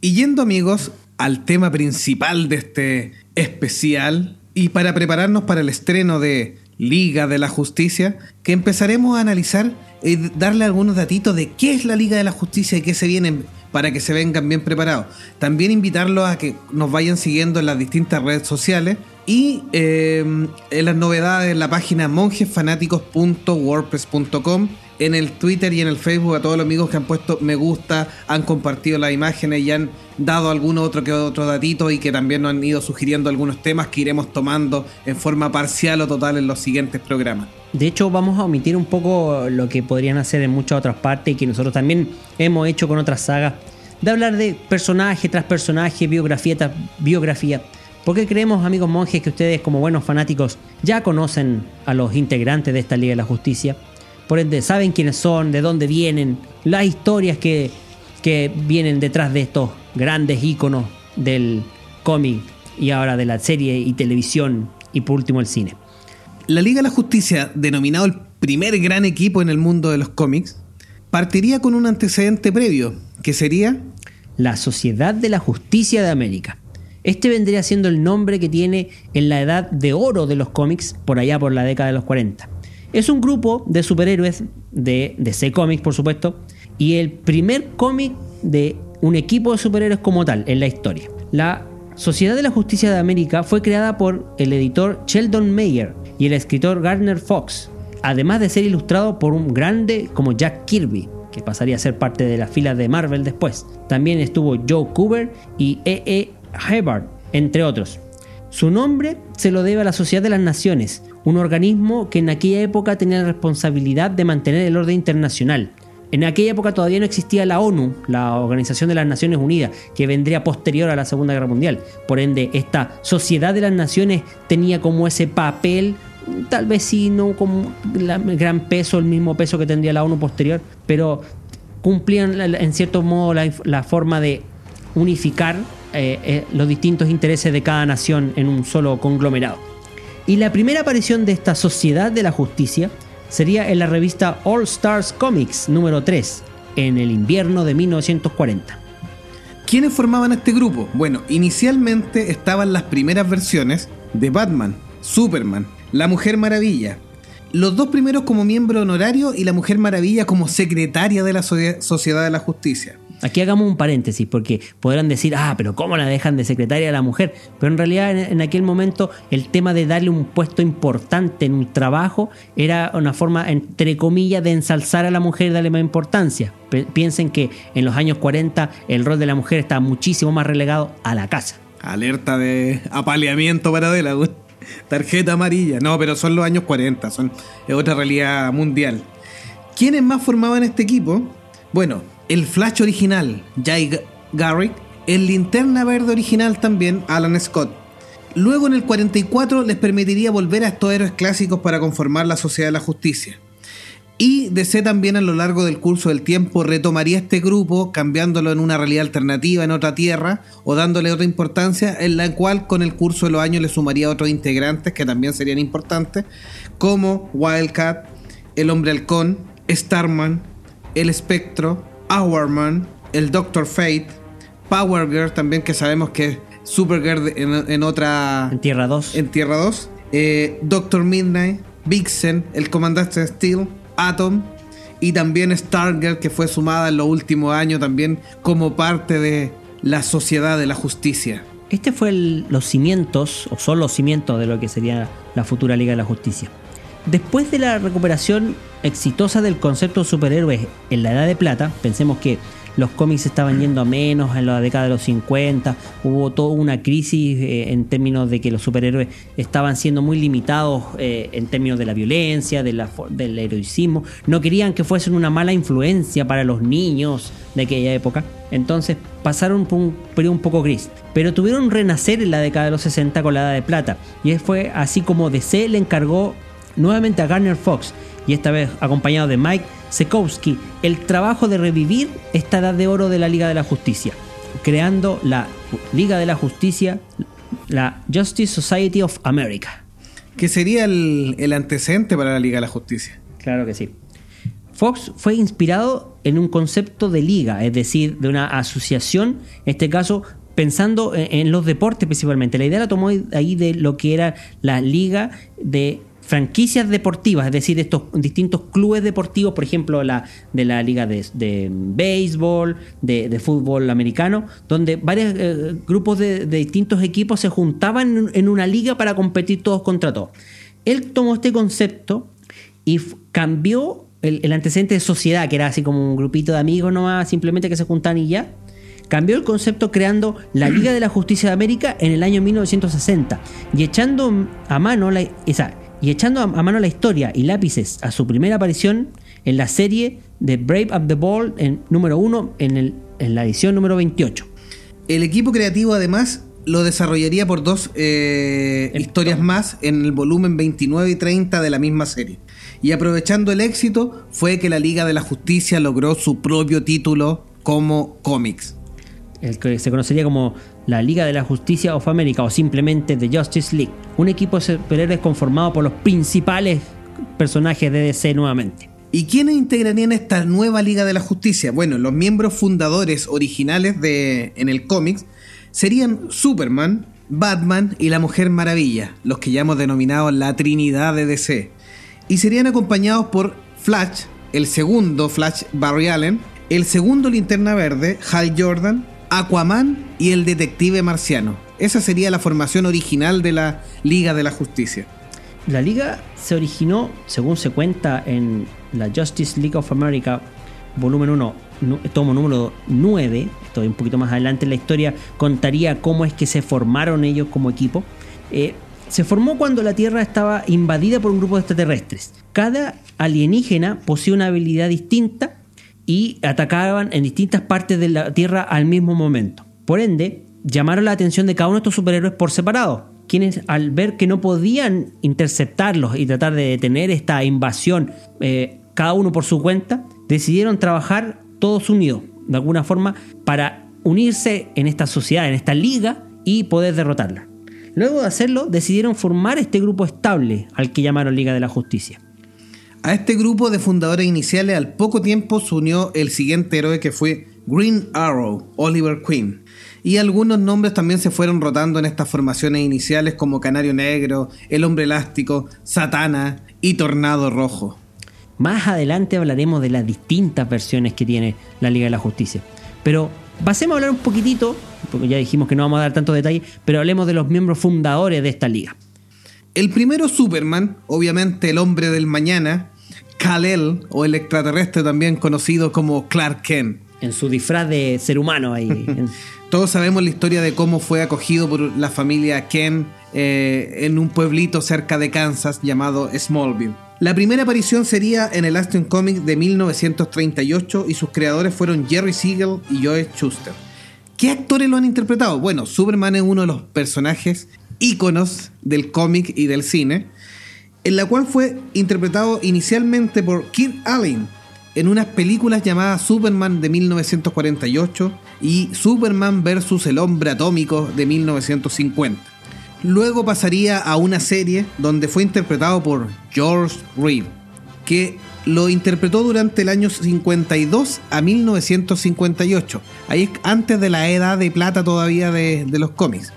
Y yendo amigos al tema principal de este especial y para prepararnos para el estreno de Liga de la Justicia, que empezaremos a analizar y darle algunos datitos de qué es la Liga de la Justicia y qué se vienen para que se vengan bien preparados. También invitarlos a que nos vayan siguiendo en las distintas redes sociales y eh, en las novedades en la página monjesfanáticos.wordpress.com en el Twitter y en el Facebook a todos los amigos que han puesto me gusta, han compartido las imágenes y han dado alguno otro que otro datito y que también nos han ido sugiriendo algunos temas que iremos tomando en forma parcial o total en los siguientes programas. De hecho, vamos a omitir un poco lo que podrían hacer en muchas otras partes y que nosotros también hemos hecho con otras sagas, de hablar de personaje tras personaje, biografía tras biografía. Porque creemos, amigos monjes, que ustedes como buenos fanáticos ya conocen a los integrantes de esta Liga de la Justicia. Por ende, saben quiénes son, de dónde vienen, las historias que, que vienen detrás de estos grandes íconos del cómic y ahora de la serie y televisión y por último el cine. La Liga de la Justicia, denominado el primer gran equipo en el mundo de los cómics, partiría con un antecedente previo, que sería la Sociedad de la Justicia de América. Este vendría siendo el nombre que tiene en la edad de oro de los cómics, por allá por la década de los 40. Es un grupo de superhéroes de DC Comics, por supuesto, y el primer cómic de un equipo de superhéroes como tal en la historia. La Sociedad de la Justicia de América fue creada por el editor Sheldon Mayer y el escritor Gardner Fox, además de ser ilustrado por un grande como Jack Kirby, que pasaría a ser parte de las filas de Marvel después. También estuvo Joe Cooper y E. E. Hubbard, entre otros. Su nombre se lo debe a la Sociedad de las Naciones, un organismo que en aquella época tenía la responsabilidad de mantener el orden internacional. En aquella época todavía no existía la ONU, la Organización de las Naciones Unidas, que vendría posterior a la Segunda Guerra Mundial. Por ende, esta Sociedad de las Naciones tenía como ese papel, tal vez sí, no el gran peso, el mismo peso que tendría la ONU posterior, pero cumplían en cierto modo la forma de unificar eh, eh, los distintos intereses de cada nación en un solo conglomerado. Y la primera aparición de esta Sociedad de la Justicia sería en la revista All Stars Comics número 3, en el invierno de 1940. ¿Quiénes formaban este grupo? Bueno, inicialmente estaban las primeras versiones de Batman, Superman, La Mujer Maravilla. Los dos primeros como miembro honorario y la Mujer Maravilla como secretaria de la Socie- Sociedad de la Justicia. Aquí hagamos un paréntesis, porque podrán decir, ah, pero ¿cómo la dejan de secretaria a la mujer? Pero en realidad en, en aquel momento el tema de darle un puesto importante en un trabajo era una forma, entre comillas, de ensalzar a la mujer y darle más importancia. Piensen que en los años 40 el rol de la mujer estaba muchísimo más relegado a la casa. Alerta de apaleamiento para güey. Tarjeta amarilla. No, pero son los años 40, son es otra realidad mundial. ¿Quiénes más formaban este equipo? Bueno, el Flash original, Jay Garrick, el Linterna Verde original también, Alan Scott. Luego en el 44 les permitiría volver a estos héroes clásicos para conformar la Sociedad de la Justicia. Y DC también a lo largo del curso del tiempo retomaría este grupo, cambiándolo en una realidad alternativa en otra tierra o dándole otra importancia, en la cual con el curso de los años le sumaría otros integrantes que también serían importantes, como Wildcat, el Hombre Halcón, Starman, el Espectro, Hourman, el Doctor Fate, Power Girl también que sabemos que es Supergirl en, en otra En Tierra 2. en Tierra 2, eh, Doctor Midnight, Vixen, el Comandante Steel, Atom y también Stargirl que fue sumada en los últimos años también como parte de la Sociedad de la Justicia. Este fue los cimientos, o son los cimientos de lo que sería la futura Liga de la Justicia. Después de la recuperación exitosa del concepto de superhéroes en la Edad de Plata, pensemos que los cómics estaban yendo a menos en la década de los 50, hubo toda una crisis eh, en términos de que los superhéroes estaban siendo muy limitados eh, en términos de la violencia, de la, del heroicismo, no querían que fuesen una mala influencia para los niños de aquella época, entonces pasaron por un periodo un poco gris, pero tuvieron renacer en la década de los 60 con la Edad de Plata, y fue así como DC le encargó nuevamente a Garner Fox, y esta vez acompañado de Mike Sekowski, el trabajo de revivir esta edad de oro de la Liga de la Justicia, creando la Liga de la Justicia, la Justice Society of America. Que sería el, el antecedente para la Liga de la Justicia. Claro que sí. Fox fue inspirado en un concepto de liga, es decir, de una asociación, en este caso pensando en, los deportes principalmente. La idea la tomó ahí de lo que era la liga de franquicias deportivas, es decir, estos distintos clubes deportivos, por ejemplo, la, de la liga de, béisbol, de, fútbol americano, donde varios eh, grupos de, distintos equipos se juntaban en, una liga para competir todos contra todos. Él tomó este concepto y cambió el, antecedente de sociedad, que era así como un grupito de amigos nomás, simplemente que se juntan y ya. Cambió el concepto creando la Liga de la Justicia de América en el año 1960 y echando a mano la, esa, y echando a, mano la historia y lápices a su primera aparición en la serie de Brave of the Ball en número 1 en, en la edición número 28. El equipo creativo además lo desarrollaría por dos eh, historias más en el volumen 29 y 30 de la misma serie. Y aprovechando el éxito fue que la Liga de la Justicia logró su propio título como cómics. El que se conocería como la Liga de la Justicia of America o simplemente The Justice League, un equipo de superhéroes conformado por los principales personajes de DC nuevamente. ¿Y quiénes integrarían esta nueva Liga de la Justicia? Bueno, los miembros fundadores originales de, en el cómics serían Superman, Batman y la Mujer Maravilla, los que ya hemos denominado la Trinidad de DC. Y serían acompañados por Flash, el segundo Flash Barry Allen, el segundo Linterna Verde, Hal Jordan, Aquaman y el detective marciano. Esa sería la formación original de la Liga de la Justicia. La liga se originó, según se cuenta en la Justice League of America, volumen 1, tomo número 9, estoy un poquito más adelante en la historia, contaría cómo es que se formaron ellos como equipo. Eh, se formó cuando la Tierra estaba invadida por un grupo de extraterrestres. Cada alienígena posee una habilidad distinta y atacaban en distintas partes de la Tierra al mismo momento. Por ende, llamaron la atención de cada uno de estos superhéroes por separado, quienes al ver que no podían interceptarlos y tratar de detener esta invasión, eh, cada uno por su cuenta, decidieron trabajar todos unidos, de alguna forma, para unirse en esta sociedad, en esta liga y poder derrotarla. Luego de hacerlo, decidieron formar este grupo estable al que llamaron Liga de la Justicia. A este grupo de fundadores iniciales al poco tiempo se unió el siguiente héroe que fue Green Arrow, Oliver Queen. Y algunos nombres también se fueron rotando en estas formaciones iniciales como Canario Negro, El Hombre Elástico, Satana y Tornado Rojo. Más adelante hablaremos de las distintas versiones que tiene la Liga de la Justicia. Pero pasemos a hablar un poquitito, porque ya dijimos que no vamos a dar tantos detalles, pero hablemos de los miembros fundadores de esta liga. El primero Superman, obviamente el hombre del mañana, Kal-El, o el extraterrestre también conocido como Clark Kent. En su disfraz de ser humano ahí. Todos sabemos la historia de cómo fue acogido por la familia Kent eh, en un pueblito cerca de Kansas llamado Smallville. La primera aparición sería en el Aston Comics de 1938 y sus creadores fueron Jerry Siegel y Joe Schuster. ¿Qué actores lo han interpretado? Bueno, Superman es uno de los personajes íconos del cómic y del cine, en la cual fue interpretado inicialmente por Kirk Allen en unas películas llamadas Superman de 1948 y Superman vs. el hombre atómico de 1950. Luego pasaría a una serie donde fue interpretado por George Reed, que lo interpretó durante el año 52 a 1958. Ahí es antes de la edad de plata todavía de, los cómics.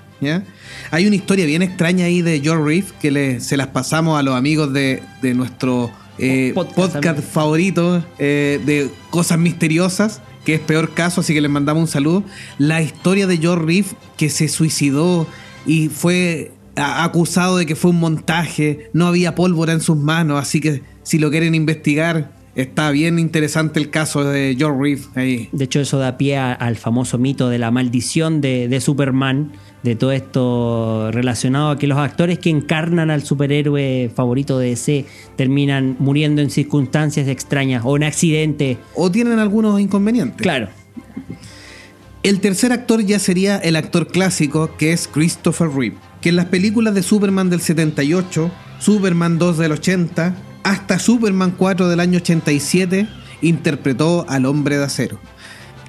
Hay una historia bien extraña ahí de George Reed que se las pasamos a los amigos de, nuestro eh, podcast, favorito eh, de cosas misteriosas, que es peor caso, así que les mandamos un saludo. La historia de George Reed que se suicidó y fue acusado de que fue un montaje, no había pólvora en sus manos, así que si lo quieren investigar, está bien interesante el caso de George Reeves ahí. De hecho, eso da pie a- al famoso mito de la maldición de, de Superman, de todo esto relacionado a que los actores que encarnan al superhéroe favorito de DC terminan muriendo en circunstancias extrañas o en accidentes. O tienen algunos inconvenientes. Claro, El tercer actor ya sería el actor clásico, que es Christopher Reeve, que en las películas de Superman del 78, Superman 2 del 80, hasta Superman 4 del año 87, interpretó al hombre de acero.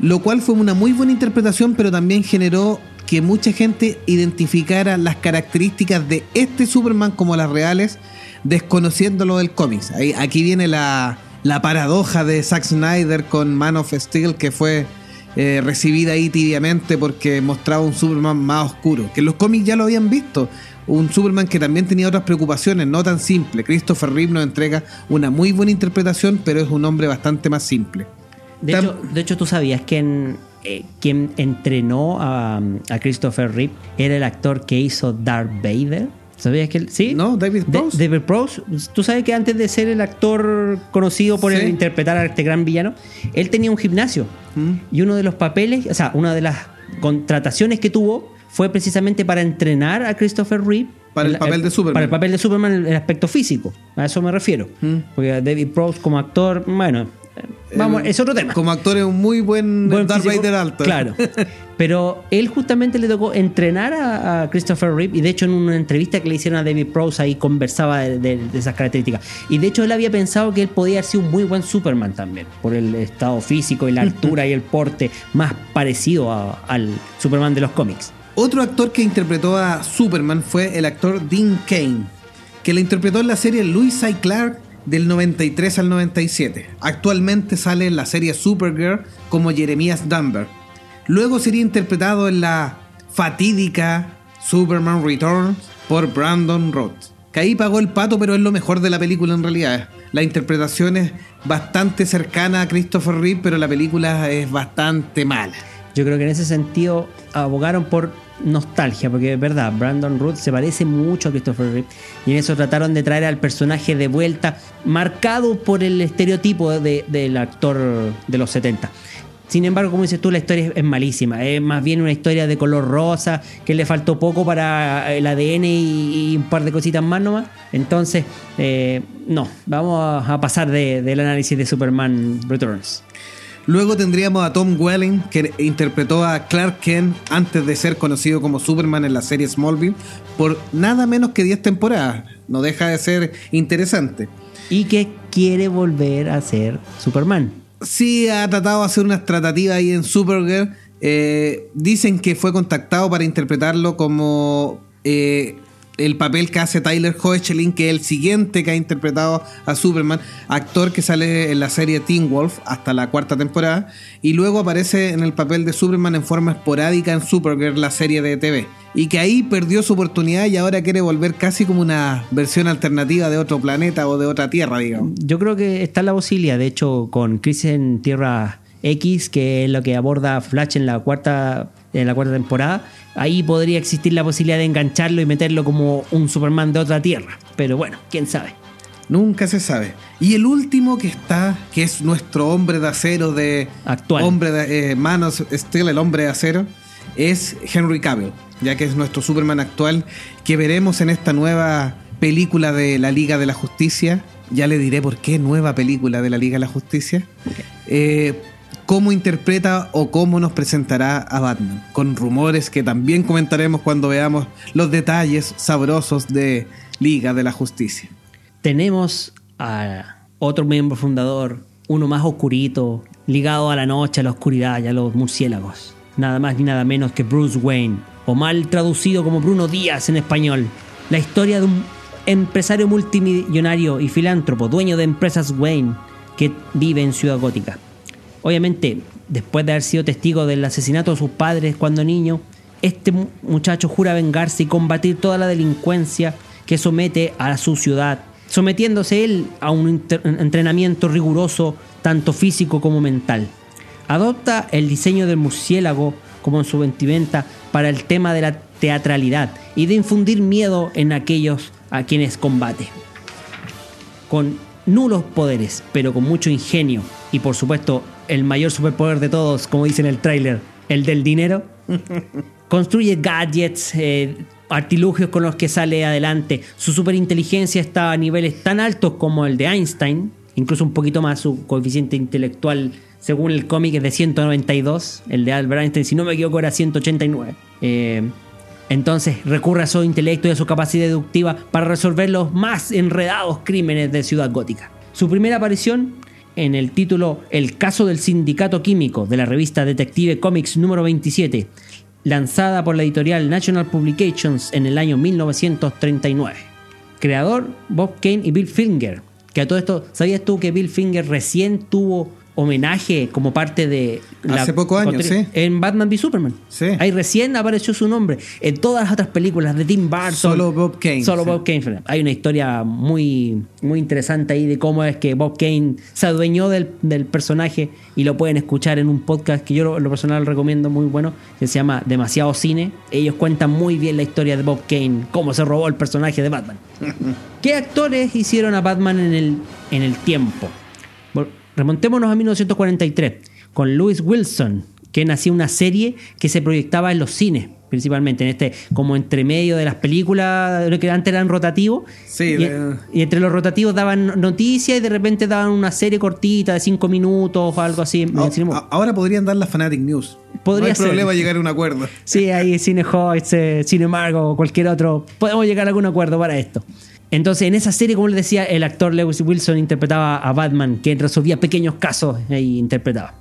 Lo cual fue una muy buena interpretación, pero también generó que mucha gente identificara las características de este Superman como las reales, desconociéndolo del cómics. Aquí viene la, la paradoja de Zack Snyder con Man of Steel, que fue eh, recibida ahí tibiamente porque mostraba un Superman más oscuro, que en los cómics ya lo habían visto. Un Superman que también tenía otras preocupaciones, no tan simple. Christopher Reeve nos entrega una muy buena interpretación, pero es un hombre bastante más simple. De hecho, de hecho, tú sabías que quien entrenó a, a Christopher Reeve era el actor que hizo Darth Vader. ¿Sabías que él- sí? ¿No? David Prowse. David Prowse. Tú sabes que antes de ser el actor conocido por Sí. el interpretar a este gran villano, él tenía un gimnasio. Mm. Y uno de los papeles, o sea, una de las contrataciones que tuvo fue precisamente para entrenar a Christopher Reeve. Para el papel de Superman. Para el papel de Superman, el el aspecto físico. A eso me refiero. Mm. Porque David Prowse como actor, bueno, eh, vamos, es otro tema. Como actor es un muy buen, Buen Darth Vader alto. Claro. Pero él justamente le tocó entrenar a, a Christopher Reeve y de hecho en una entrevista que le hicieron a David Prowse ahí conversaba de, de- de esas características. Y de hecho él había pensado que él podía haber sido un muy buen Superman también, por el estado físico y la altura y el porte más parecido a- al Superman de los cómics. Otro actor que interpretó a Superman fue el actor Dean Kane, que lo interpretó en la serie Louis y Clark del 93 al 97. Actualmente sale en la serie Supergirl como Jeremias Dunbar. Luego sería interpretado en la fatídica Superman Returns por Brandon Roth. Que ahí pagó el pato, pero es lo mejor de la película en realidad. La interpretación es bastante cercana a Christopher Reeve, pero la película es bastante mala. Yo creo que en ese sentido abogaron por nostalgia, porque es verdad, Brandon Root se parece mucho a Christopher Reeve y en eso trataron de traer al personaje de vuelta, marcado por el estereotipo de- del actor de los 70. Sin embargo, como dices tú, la historia es, malísima. Es más bien una historia de color rosa, que le faltó poco para el ADN y, un par de cositas más nomás. Entonces, eh, no, vamos a, a pasar de- del análisis de Superman Returns. Luego tendríamos a Tom Welling, que interpretó a Clark Kent antes de ser conocido como Superman en la serie Smallville, por nada menos que 10 temporadas. No deja de ser interesante. y que quiere volver a ser Superman. Sí ha tratado de hacer unas tratativas ahí en Supergirl. Eh, dicen que fue contactado para interpretarlo como eh, el papel que hace Tyler Hoechlin, que es el siguiente que ha interpretado a Superman, actor que sale en la serie Teen Wolf hasta la cuarta temporada, y luego aparece en el papel de Superman en forma esporádica en Supergirl, la serie de TV. Y que ahí perdió su oportunidad y ahora quiere volver casi como una versión alternativa de otro planeta o de otra tierra, digamos. Yo creo que está la posibilidad, de hecho, con Crisis en Tierra X, que es lo que aborda Flash en la cuarta, en la cuarta temporada, ahí podría existir la posibilidad de engancharlo y meterlo como un Superman de otra tierra. Pero bueno, quién sabe. Nunca se sabe. Y el último que está, que es nuestro hombre de acero de Actual. hombre de eh, manos Steel, el hombre de acero, es Henry Cavill, ya que es nuestro Superman actual, que veremos en esta nueva película de la Liga de la Justicia. Ya le diré por qué nueva película de la Liga de la Justicia. Eh, cómo interpreta o cómo nos presentará a Batman, con rumores que también comentaremos cuando veamos los detalles sabrosos de Liga de la Justicia. Tenemos a otro miembro fundador, uno más oscurito, ligado a la noche, a la oscuridad y a los murciélagos. Nada más ni nada menos que Bruce Wayne, o mal traducido como Bruno Díaz en español. La historia de un empresario multimillonario y filántropo, dueño de empresas Wayne, que vive en Ciudad Gótica. Obviamente, después de haber sido testigo del asesinato de sus padres cuando niño, este mu- muchacho jura vengarse y combatir toda la delincuencia que somete a su ciudad, sometiéndose él a un entrenamiento riguroso, tanto físico como mental. Adopta el diseño del murciélago como en su vestimenta para el tema de la teatralidad y de infundir miedo en aquellos a quienes combate. Con nulos poderes, pero con mucho ingenio. Y por supuesto, el mayor superpoder de todos, como dice en el tráiler, el del dinero. Construye gadgets, eh, artilugios con los que sale adelante. Su superinteligencia está a niveles tan altos como el de Einstein, incluso un poquito más su coeficiente intelectual, según el cómic, es de 192. El de Albert Einstein, si no me equivoco, era 189. Eh, entonces recurre a su intelecto y a su capacidad deductiva para resolver los más enredados crímenes de Ciudad Gótica. Su primera aparición en el título El caso del sindicato químico de la revista Detective Comics número 27, lanzada por la editorial National Publications en el año 1939. Creador Bob Kane y Bill Finger. Que a todo esto, ¿sabías tú que Bill Finger recién tuvo homenaje como parte de hace pocos años sí. En Batman v Superman. Sí. Ahí recién apareció su nombre. En todas las otras películas de Tim Burton. Solo Bob Kane solo sí. Bob Kane. Hay una historia muy muy interesante ahí de cómo es que Bob Kane se adueñó del, del personaje y lo pueden escuchar en un podcast que yo lo, lo personal recomiendo muy bueno que se llama Demasiado Cine. Ellos cuentan muy bien la historia de Bob Kane cómo se robó el personaje de Batman. ¿qué actores hicieron a Batman en el, en el tiempo? Remontémonos a 1943 con Lewis Wilson, que nacía una serie que se proyectaba en los cines, principalmente en este, como entre medio de las películas, que antes eran rotativos. Sí, y, de... y, entre los rotativos daban noticias y de repente daban una serie cortita de cinco minutos o algo así. No, ahora podrían dar la Fanatic News. Podría no hay ser. problema llegar a un acuerdo. Sí, ahí Cinehoids, eh, Cinemargo o cualquier otro. Podemos llegar a algún acuerdo para esto. Entonces, en esa serie, como les decía, el actor Lewis Wilson interpretaba a Batman, que resolvía pequeños casos e interpretaba.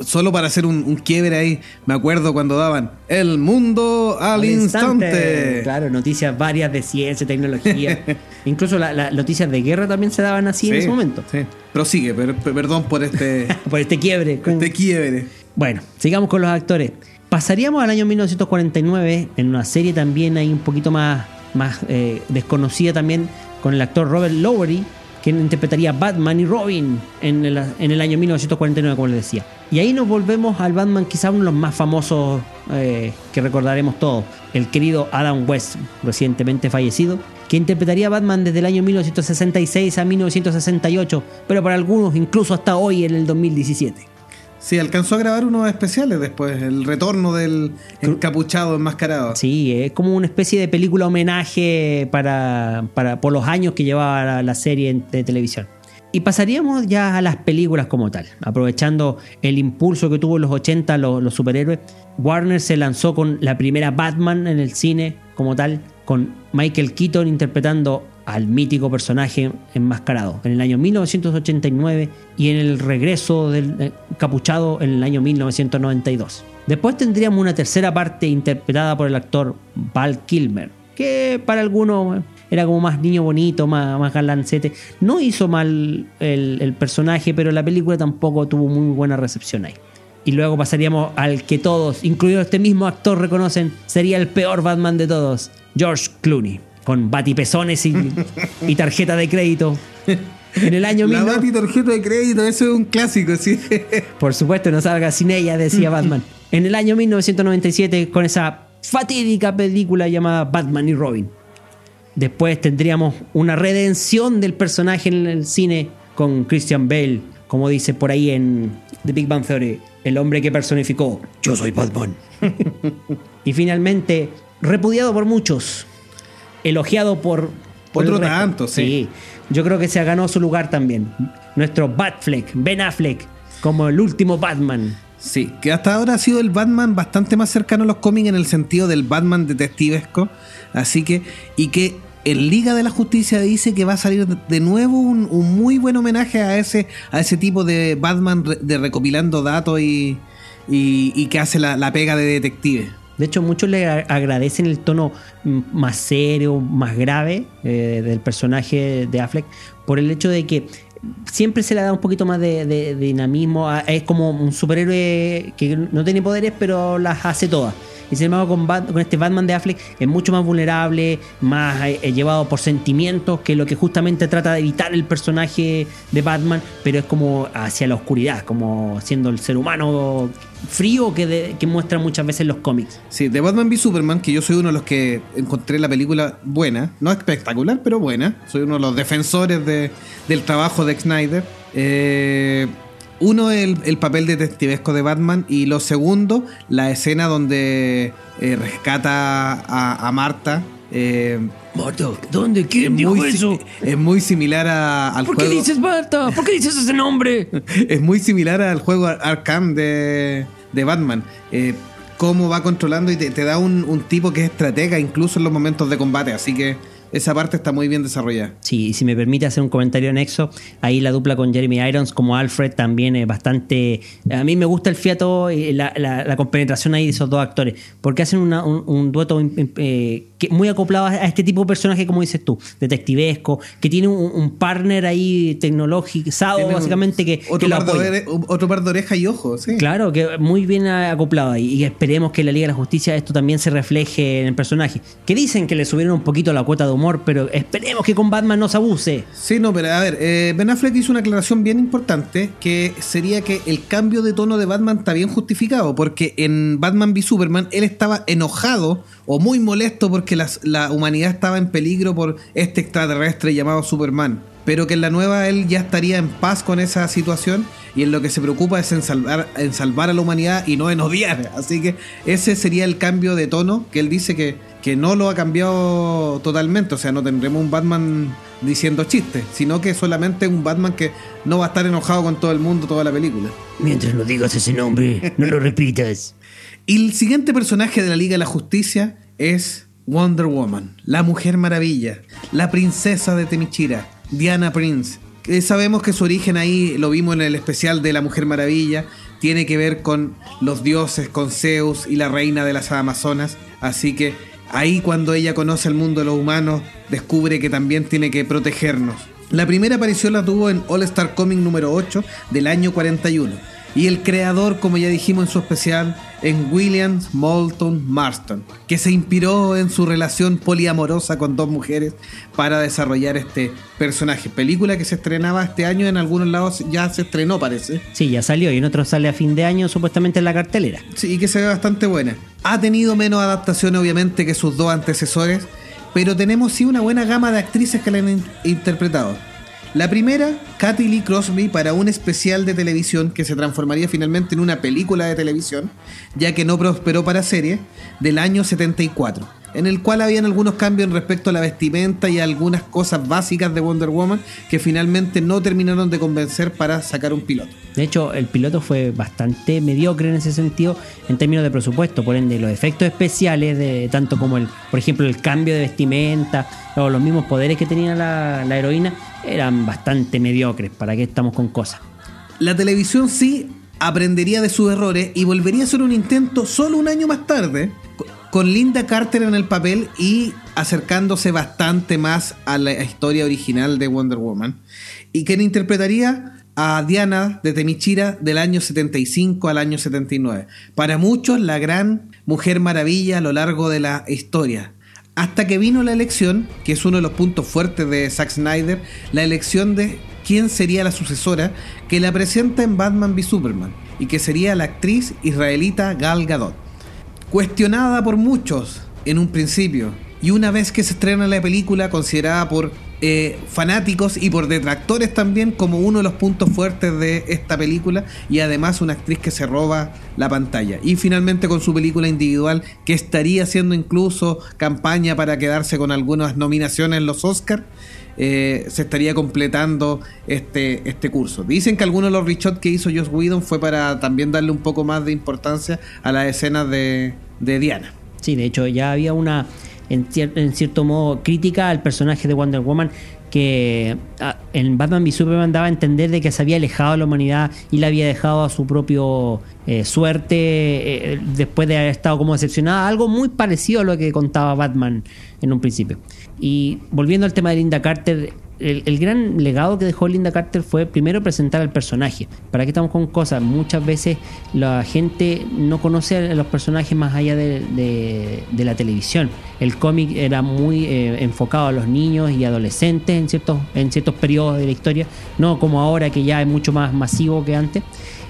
Solo para hacer un, un, quiebre ahí, me acuerdo cuando daban El mundo al, al instante. instante. Claro, noticias varias de ciencia, tecnología. Incluso las la, noticias de guerra también se daban así sí, en ese momento. Sí. Prosigue, per, per, perdón por este. por este quiebre. Este quiebre. Bueno, sigamos con los actores. Pasaríamos al año 1949 en una serie también ahí un poquito más más eh, desconocida también con el actor Robert Lowery, quien interpretaría Batman y Robin en el, en el, año 1949, como les decía. Y ahí nos volvemos al Batman, quizá uno de los más famosos eh, que recordaremos todos, el querido Adam West, recientemente fallecido, que interpretaría Batman desde el año 1966 a 1968, pero para algunos incluso hasta hoy en el 2017. Sí, alcanzó a grabar unos especiales después, el retorno del encapuchado enmascarado. Sí, es como una especie de película homenaje para, para por los años que llevaba la, la, serie de televisión. Y pasaríamos ya a las películas como tal, aprovechando el impulso que tuvo en los 80 los, los superhéroes. Warner se lanzó con la primera Batman en el cine como tal, con Michael Keaton interpretando al mítico personaje enmascarado en el año 1989 y en el regreso del capuchado en el año 1992. Después tendríamos una tercera parte interpretada por el actor Val Kilmer, que para algunos era como más niño bonito, más, más galancete. No hizo mal el, el personaje, pero la película tampoco tuvo muy buena recepción ahí. Y luego pasaríamos al que todos, incluido este mismo actor, reconocen sería el peor Batman de todos, George Clooney con batipezones y, y, tarjeta de crédito. En el año La bati tarjeta de crédito, eso es un clásico, sí. Por supuesto, no salga sin ella, decía Batman. En el año 1997, con esa fatídica película llamada Batman y Robin. Después tendríamos una redención del personaje en el cine con Christian Bale, como dice por ahí en The Big Bang Theory, el hombre que personificó Yo soy Batman. y finalmente, repudiado por muchos, elogiado por, por otro tanto, sí. sí. Yo creo que se ganó su lugar también. Nuestro Batfleck, Ben Affleck, como el último Batman. Sí, que hasta ahora ha sido el Batman bastante más cercano a los cómics en el sentido del Batman detectivesco. Así que, y que en Liga de la Justicia dice que va a salir de nuevo un, un muy buen homenaje a ese, a ese tipo de Batman de recopilando datos y, y, y que hace la, la pega de detective. De hecho, muchos le agradecen el tono más serio, más grave eh, del personaje de Affleck por el hecho de que siempre se le da un poquito más de, dinamismo. Es como un superhéroe que no tiene poderes, pero las hace todas. Y sin embargo, con, con este Batman de Affleck es mucho más vulnerable, más eh, eh, llevado por sentimientos, que lo que justamente trata de evitar el personaje de Batman, pero es como hacia la oscuridad, como siendo el ser humano frío que, de- que muestra muchas veces los cómics. Sí, de Batman v Superman, que yo soy uno de los que encontré la película buena, no espectacular, pero buena. Soy uno de los defensores de- del trabajo de Snyder. Eh, uno, el, el papel detectivesco de Batman, y lo segundo, la escena donde eh, rescata a, a Marta. Eh, Marta, ¿dónde? ¿Quién es, muy, si- es muy similar a- al ¿Por qué juego. dices Marta? ¿Por qué dices ese nombre? es muy similar al juego Ar- Arkham de, de Batman. Eh, cómo va controlando y te, te da un, un tipo que es estratega incluso en los momentos de combate. Así que esa parte está muy bien desarrollada. Sí, y si me permite hacer un comentario anexo, ahí la dupla con Jeremy Irons como Alfred también es bastante... A mí me gusta el fiato y la, la- la compenetración ahí de esos dos actores, porque hacen una- un, un dueto eh, que muy acoplado a este tipo de personaje, como dices tú, detectivesco, que tiene un, un partner ahí un- básicamente, que, otro, que lo par de ore- otro par de orejas y ojos, sí. Claro, que muy bien acoplado ahí. Y esperemos que en la Liga de la Justicia esto también se refleje en el personaje. Que dicen que le subieron un poquito la cuota de humor, pero esperemos que con Batman no se abuse. Sí, no, pero a ver, eh, Ben Affleck hizo una aclaración bien importante que sería que el cambio de tono de Batman está bien justificado, porque en Batman v Superman él estaba enojado o muy molesto porque la humanidad estaba en peligro por este extraterrestre llamado Superman. Pero que en la nueva él ya estaría en paz con esa situación y en lo que se preocupa es en salvar, en salvar a la humanidad y no en odiar. Así que ese sería el cambio de tono que él dice que, que no lo ha cambiado totalmente. O sea, no tendremos un Batman diciendo chistes, sino que solamente un Batman que no va a estar enojado con todo el mundo toda la película. Mientras no digas ese nombre, no lo repitas. Y el siguiente personaje de la Liga de la Justicia es Wonder Woman, la Mujer Maravilla, la princesa de Temichira, Diana Prince. Que sabemos que su origen ahí, lo vimos en el especial de la Mujer Maravilla, tiene que ver con los dioses, con Zeus y la reina de las Amazonas. Así que ahí cuando ella conoce el mundo de los humanos, descubre que también tiene que protegernos. La primera aparición la tuvo en All Star Comic número 8 del año 41. Y el creador, como ya dijimos en su especial, en Williams Moulton Marston, que se inspiró en su relación poliamorosa con dos mujeres para desarrollar este personaje. Película que se estrenaba este año, en algunos lados ya se estrenó, parece. Sí, ya salió y en otros sale a fin de año supuestamente en la cartelera. Sí, y que se ve bastante buena. Ha tenido menos adaptación, obviamente, que sus dos antecesores, pero tenemos sí una buena gama de actrices que la han in- interpretado. La primera, Kathy Lee Crosby, para un especial de televisión que se transformaría finalmente en una película de televisión, ya que no prosperó para serie, del año 74, en el cual habían algunos cambios en respecto a la vestimenta y a algunas cosas básicas de Wonder Woman que finalmente no terminaron de convencer para sacar un piloto. De hecho, el piloto fue bastante mediocre en ese sentido en términos de presupuesto. Por ende, los efectos especiales, de tanto como el, por ejemplo, el cambio de vestimenta o los mismos poderes que tenía la, la heroína, eran bastante mediocres. ¿Para qué estamos con cosas? La televisión sí aprendería de sus errores y volvería a hacer un intento solo un año más tarde, con Linda Carter en el papel y acercándose bastante más a la historia original de Wonder Woman, y quien interpretaría a Diana de Temichira del año 75 al año 79. Para muchos, la gran mujer maravilla a lo largo de la historia. Hasta que vino la elección, que es uno de los puntos fuertes de Zack Snyder, la elección de quién sería la sucesora que la presenta en Batman v Superman y que sería la actriz israelita Gal Gadot. Cuestionada por muchos en un principio. Y una vez que se estrena la película considerada por eh, fanáticos y por detractores también como uno de los puntos fuertes de esta película y además una actriz que se roba la pantalla. Y finalmente con su película individual que estaría haciendo incluso campaña para quedarse con algunas nominaciones en los Oscars. eh, se estaría completando este, este curso. Dicen que alguno de los reshots que hizo Joss Whedon fue para también darle un poco más de importancia a las escenas de, de Diana. Sí, de hecho ya había una, en, cier- en cierto modo, crítica al personaje de Wonder Woman que ah, en Batman v Superman daba a entender de que se había alejado de la humanidad y la había dejado a su propio eh, suerte eh, después de haber estado como decepcionada. Algo muy parecido a lo que contaba Batman en un principio. Y volviendo al tema de Linda Carter, el, gran legado que dejó Linda Carter fue primero presentar al personaje. ¿Para qué estamos con cosas? Muchas veces la gente no conoce a los personajes más allá de la televisión. El cómic era muy eh, enfocado a los niños y adolescentes en ciertos, en ciertos periodos de la historia, no como ahora que ya es mucho más masivo que antes.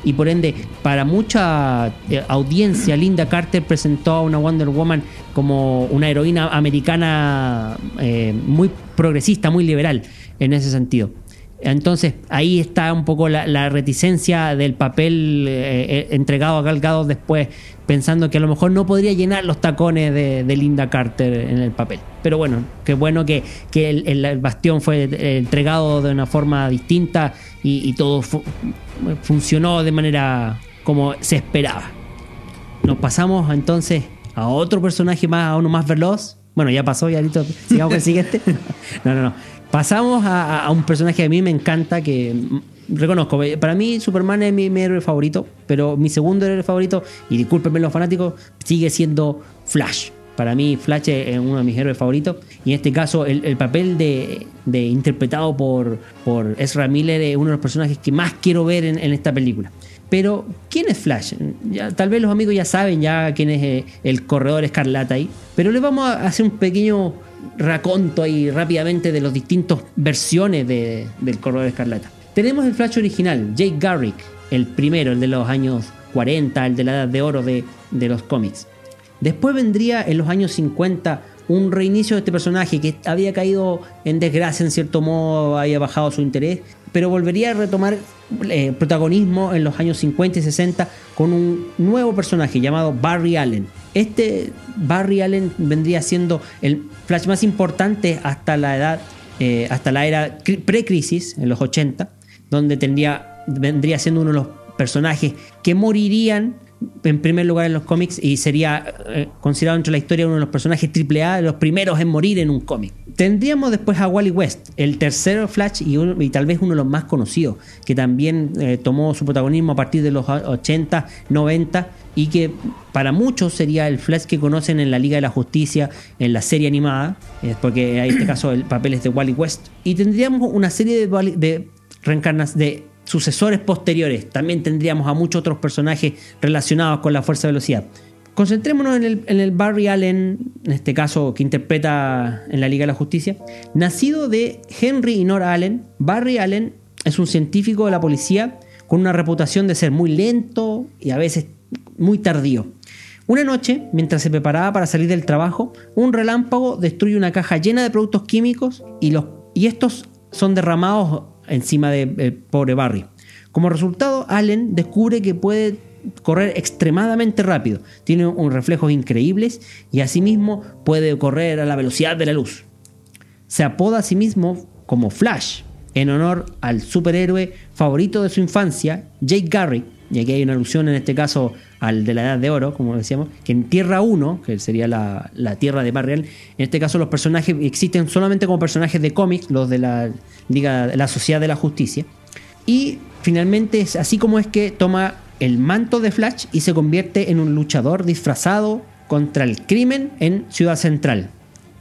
Y por ende, para mucha eh, audiencia, Linda Carter presentó a una Wonder Woman como una heroína americana eh, muy progresista, muy liberal en ese sentido. Entonces, ahí está un poco la, la reticencia del papel eh, eh, entregado a Gal Gadot después, pensando que a lo mejor no podría llenar los tacones de, de Linda Carter en el papel. Pero bueno, qué bueno que, que el, el- el bastión fue eh, entregado de una forma distinta y, y todo fu- funcionó de manera como se esperaba. Nos pasamos entonces a otro personaje más, a uno más veloz. Bueno, ya pasó, ya listo. Sigamos con el siguiente. No, no, no. Pasamos a, un personaje que a mí me encanta, que mm, reconozco, eh, para mí Superman es mi, héroe favorito, pero mi segundo héroe favorito, y discúlpenme los fanáticos, sigue siendo Flash. Para mí Flash es uno de mis héroes favoritos y en este caso el, el papel de, interpretado por, por Ezra Miller es uno de los personajes que más quiero ver en, en esta película. Pero, ¿quién es Flash? Ya, tal vez los amigos ya saben ya quién es eh, el corredor escarlata ahí. Pero les vamos a hacer un pequeño raconto ahí rápidamente de las distintas versiones de- del corredor escarlata. Tenemos el Flash original, Jake Garrick, el primero, el de los años 40, el de la edad de oro de, de los cómics. Después vendría en los años 50 un reinicio de este personaje que había caído en desgracia en cierto modo, había bajado su interés, pero volvería a retomar eh, protagonismo en los años 50 y 60 con un nuevo personaje llamado Barry Allen. Este Barry Allen vendría siendo el Flash más importante hasta la edad, eh, hasta la era cri- pre-crisis, en los 80, donde tendría, vendría siendo uno de los personajes que morirían en primer lugar en los cómics y sería eh, considerado entre la historia uno de los personajes AAA, de los primeros en morir en un cómic. Tendríamos después a Wally West, el tercero Flash y, tal vez uno de los más conocidos, que también eh, tomó su protagonismo a partir de los 80, 90 y que para muchos sería el Flash que conocen en la Liga de la Justicia, en la serie animada, eh, porque en este caso el papel es de Wally West. Y tendríamos una serie de, de reencarnas sucesores posteriores. También tendríamos a muchos otros personajes relacionados con la fuerza de velocidad. Concentrémonos en el, en el Barry Allen, en este caso que interpreta en la Liga de la Justicia. Nacido de Henry y Nora Allen, Barry Allen es un científico de la policía con una reputación de ser muy lento y a veces muy tardío. Una noche, mientras se preparaba para salir del trabajo, un relámpago destruye una caja llena de productos químicos y, los, y estos son derramados encima del pobre Barry. Como resultado, Allen descubre que puede correr extremadamente rápido, tiene unos reflejos increíbles y asimismo puede correr a la velocidad de la luz. Se apoda a sí mismo como Flash, en honor al superhéroe favorito de su infancia, Jake Garrick, y aquí hay una alusión en este caso al de la Edad de Oro, como decíamos, que en Tierra 1, que sería la, la Tierra de Barry Allen, en este caso los personajes existen solamente como personajes de cómics, los de la la Sociedad de la Justicia, y finalmente es así como es que toma el manto de Flash y se convierte en un luchador disfrazado contra el crimen en Ciudad Central.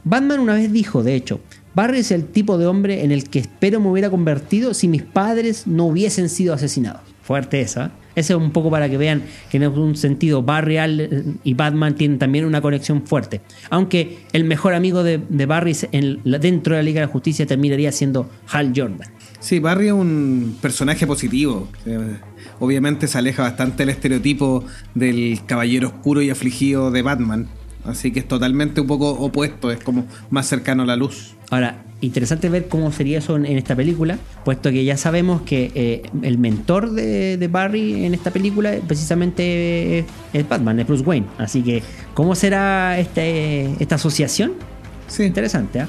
Batman una vez dijo, de hecho, Barry es el tipo de hombre en el que espero me hubiera convertido si mis padres no hubiesen sido asesinados. Fuerte esa. Ese es un poco para que vean que en algún sentido Barry Allen y Batman tienen también una conexión fuerte. Aunque el mejor amigo de, de Barry en dentro de la Liga de la Justicia terminaría siendo Hal Jordan. Sí, Barry es un personaje positivo. Eh, Obviamente se aleja bastante del estereotipo del caballero oscuro y afligido de Batman. Así que es totalmente un poco opuesto, es como más cercano a la luz. Ahora, interesante ver cómo sería eso en, en esta película, puesto que ya sabemos que eh, el mentor de, de Barry en esta película precisamente es, es Batman, es Bruce Wayne. Así que, ¿cómo será este, esta asociación? Sí, Interesante, ¿ah?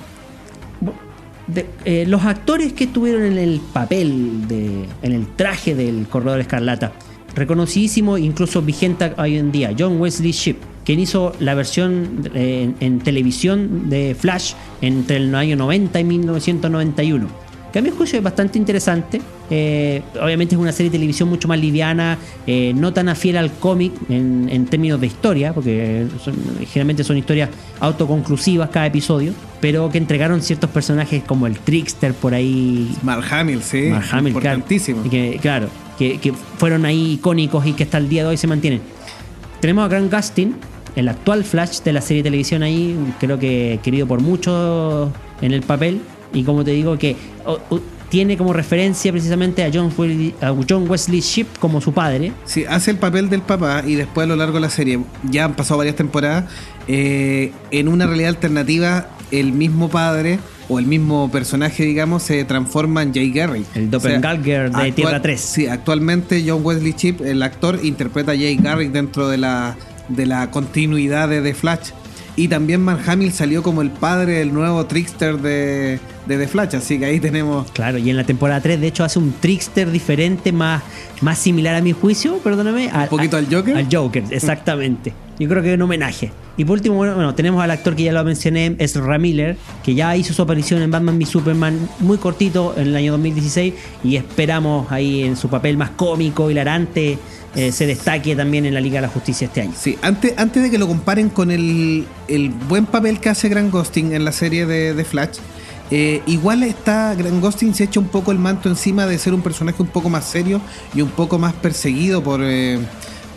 De- eh, los actores que estuvieron en el papel, de, en el traje del Corredor Escarlata, reconocidísimo, incluso vigente hoy en día, John Wesley Shipp, quien hizo la versión eh, en, en televisión de Flash entre el año 90 y 1991. que a mi juicio es bastante interesante. Eh, obviamente es una serie de televisión mucho más liviana, eh, no tan afiel al cómic en, en términos de historia, porque son- generalmente son historias autoconclusivas cada episodio, pero que entregaron ciertos personajes como el Trickster por ahí Mark Hamill, sí. Mark Hamill, claro. importantísimo. Y que, claro, que, fueron ahí icónicos y que hasta el día de hoy se mantienen. Tenemos a Grant Gustin, el actual Flash de la serie de televisión ahí, creo que querido por muchos en el papel. Y como te digo, que tiene como referencia precisamente a John, a John Wesley Shipp como su padre. Sí, hace el papel del papá y después a lo largo de la serie, ya han pasado varias temporadas, eh, en una realidad alternativa, el mismo padre o el mismo personaje, digamos, se transforma en Jay Garrick. El doppelganger de Tierra 3. Sí, actualmente John Wesley Chip, el actor, interpreta a Jay Garrick dentro de la, de la continuidad de The Flash. Y también Mark Hamill salió como el padre del nuevo trickster de, de The Flash, así que ahí tenemos Claro, y en la temporada 3 de hecho hace un trickster diferente, más, más similar a mi juicio, perdóname. Un poquito al Joker? Al Joker, exactamente. Yo creo que es un homenaje. Y por último, bueno, bueno, tenemos al actor que ya lo mencioné, es Miller, que ya hizo su aparición en Batman v Superman muy cortito en el año 2016 y esperamos ahí en su papel más cómico, hilarante, eh, se destaque también en la Liga de la Justicia este año. Sí, antes, antes de que lo comparen con el, el buen papel que hace Grant Gustin en la serie de, de Flash, eh, igual está Grant Gustin se echa un poco el manto encima de ser un personaje un poco más serio y un poco más perseguido por, eh,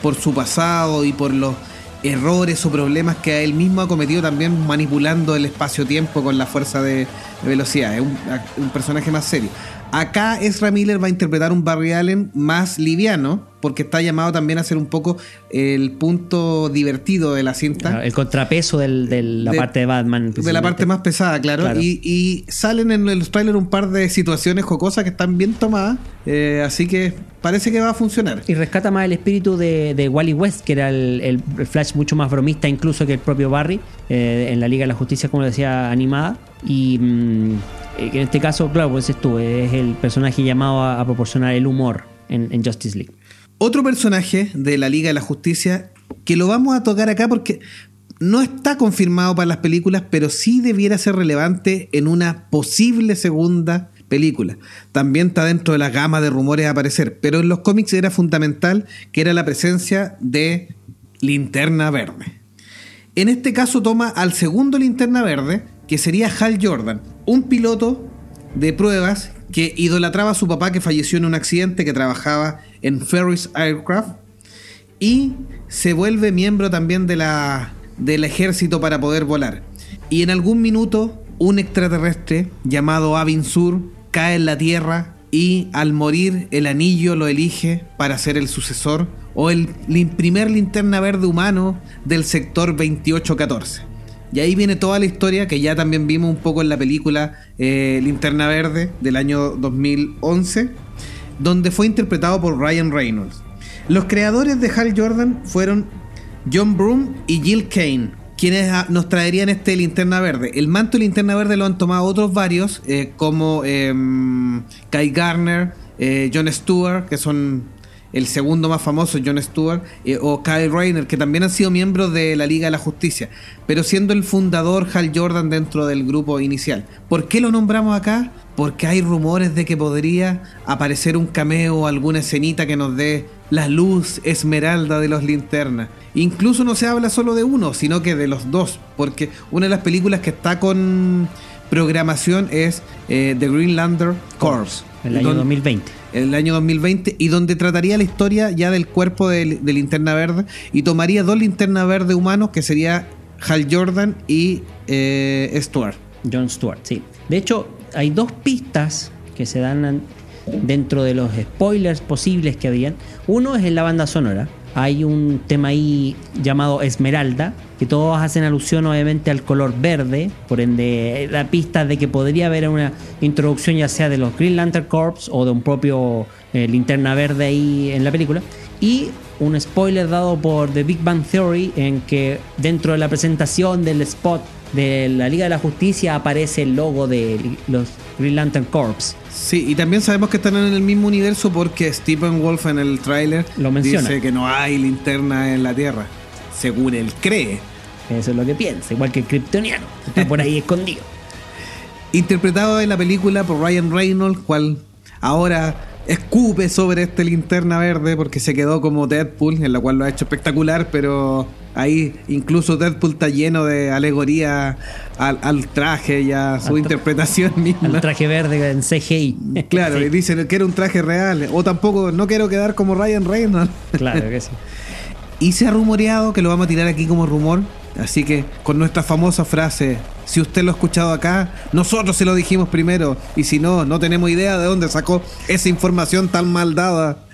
por su pasado y por los errores o problemas que él mismo ha cometido también manipulando el espacio-tiempo con la fuerza de, de velocidad. Es un, un personaje más serio. Acá Ezra Miller va a interpretar un Barry Allen más liviano, porque está llamado también a ser un poco el punto divertido de la cinta. El contrapeso del- de la De- parte de Batman. De la parte más pesada, claro. Claro. Y, y salen en el trailer un par de situaciones jocosas que están bien tomadas. eh, así que parece que va a funcionar. Y rescata más el espíritu de, de Wally West, que era el, Flash mucho más bromista incluso que el propio Barry, eh, en la Liga de la Justicia, como decía, animada. Y mm, eh, que en este caso, claro, pues estuvo, es el personaje llamado a, a proporcionar el humor en, en Justice League. Otro personaje de la Liga de la Justicia que lo vamos a tocar acá porque no está confirmado para las películas, pero sí debiera ser relevante en una posible segunda película. También está dentro de la gama de rumores a aparecer, pero en los cómics era fundamental que era la presencia de Linterna Verde. En este caso toma al segundo linterna verde, que sería Hal Jordan, un piloto de pruebas que idolatraba a su papá que falleció en un accidente que trabajaba en Ferris Aircraft y se vuelve miembro también de la, del ejército para poder volar. Y en algún minuto un extraterrestre llamado Avin Sur cae en la Tierra y al morir el anillo lo elige para ser el sucesor o el primer linterna verde humano del sector 2814. Y ahí viene toda la historia que ya también vimos un poco en la película eh, Linterna Verde del año 2011, donde fue interpretado por Ryan Reynolds. Los creadores de Hal Jordan fueron John Broom y Jill Kane, quienes ah, nos traerían este Linterna Verde. El manto de Linterna Verde lo han tomado otros varios, eh, como em, Guy Garner, eh, John Stewart, que son el segundo más famoso, John Stewart, eh, o Kyle Rayner, que también han sido miembros de la Liga de la Justicia, pero siendo el fundador Hal Jordan dentro del grupo inicial. ¿Por qué lo nombramos acá? Porque hay rumores de que podría aparecer un cameo, alguna escenita que nos dé la luz esmeralda de los linternas. Incluso no se habla solo de uno, sino que de los dos, porque una de las películas que está con programación es eh, The Greenlander Corps. El año 2020 el año 2020 y donde trataría la historia ya del cuerpo de, de Linterna Verde y tomaría dos Linterna Verde humanos que sería Hal Jordan y eh, Stuart. John Stewart, sí. De hecho, hay dos pistas que se dan dentro de los spoilers posibles que habían. Uno es en la banda sonora, hay un tema ahí llamado Esmeralda, que todos hacen alusión obviamente al color verde, por ende la pista de que podría haber una introducción ya sea de los Green Lantern Corps o de un propio eh, linterna verde ahí en la película. Y un spoiler dado por The Big Bang Theory en que dentro de la presentación del spot de la Liga de la Justicia aparece el logo de los Green Lantern Corps. Sí, y también sabemos que están en el mismo universo porque Stephen Wolf en el tráiler dice que no hay linterna en la Tierra, según él cree. Eso es lo que piensa, igual que el kryptoniano. Está por ahí escondido. interpretado en la película por Ryan Reynolds, cual ahora escupe sobre este linterna verde porque se quedó como Deadpool, en la cual lo ha hecho espectacular, pero ahí incluso Deadpool está lleno de alegoría al, traje y a su interpretación misma. Al traje verde en CGI. Claro, y dicen que era un traje real, o tampoco, no quiero quedar como Ryan Reynolds. Claro que sí. y se ha rumoreado, que lo vamos a tirar aquí como rumor, así que con nuestra famosa frase, si usted lo ha escuchado acá, nosotros se lo dijimos primero. Y si no, no tenemos idea de dónde sacó esa información tan mal dada.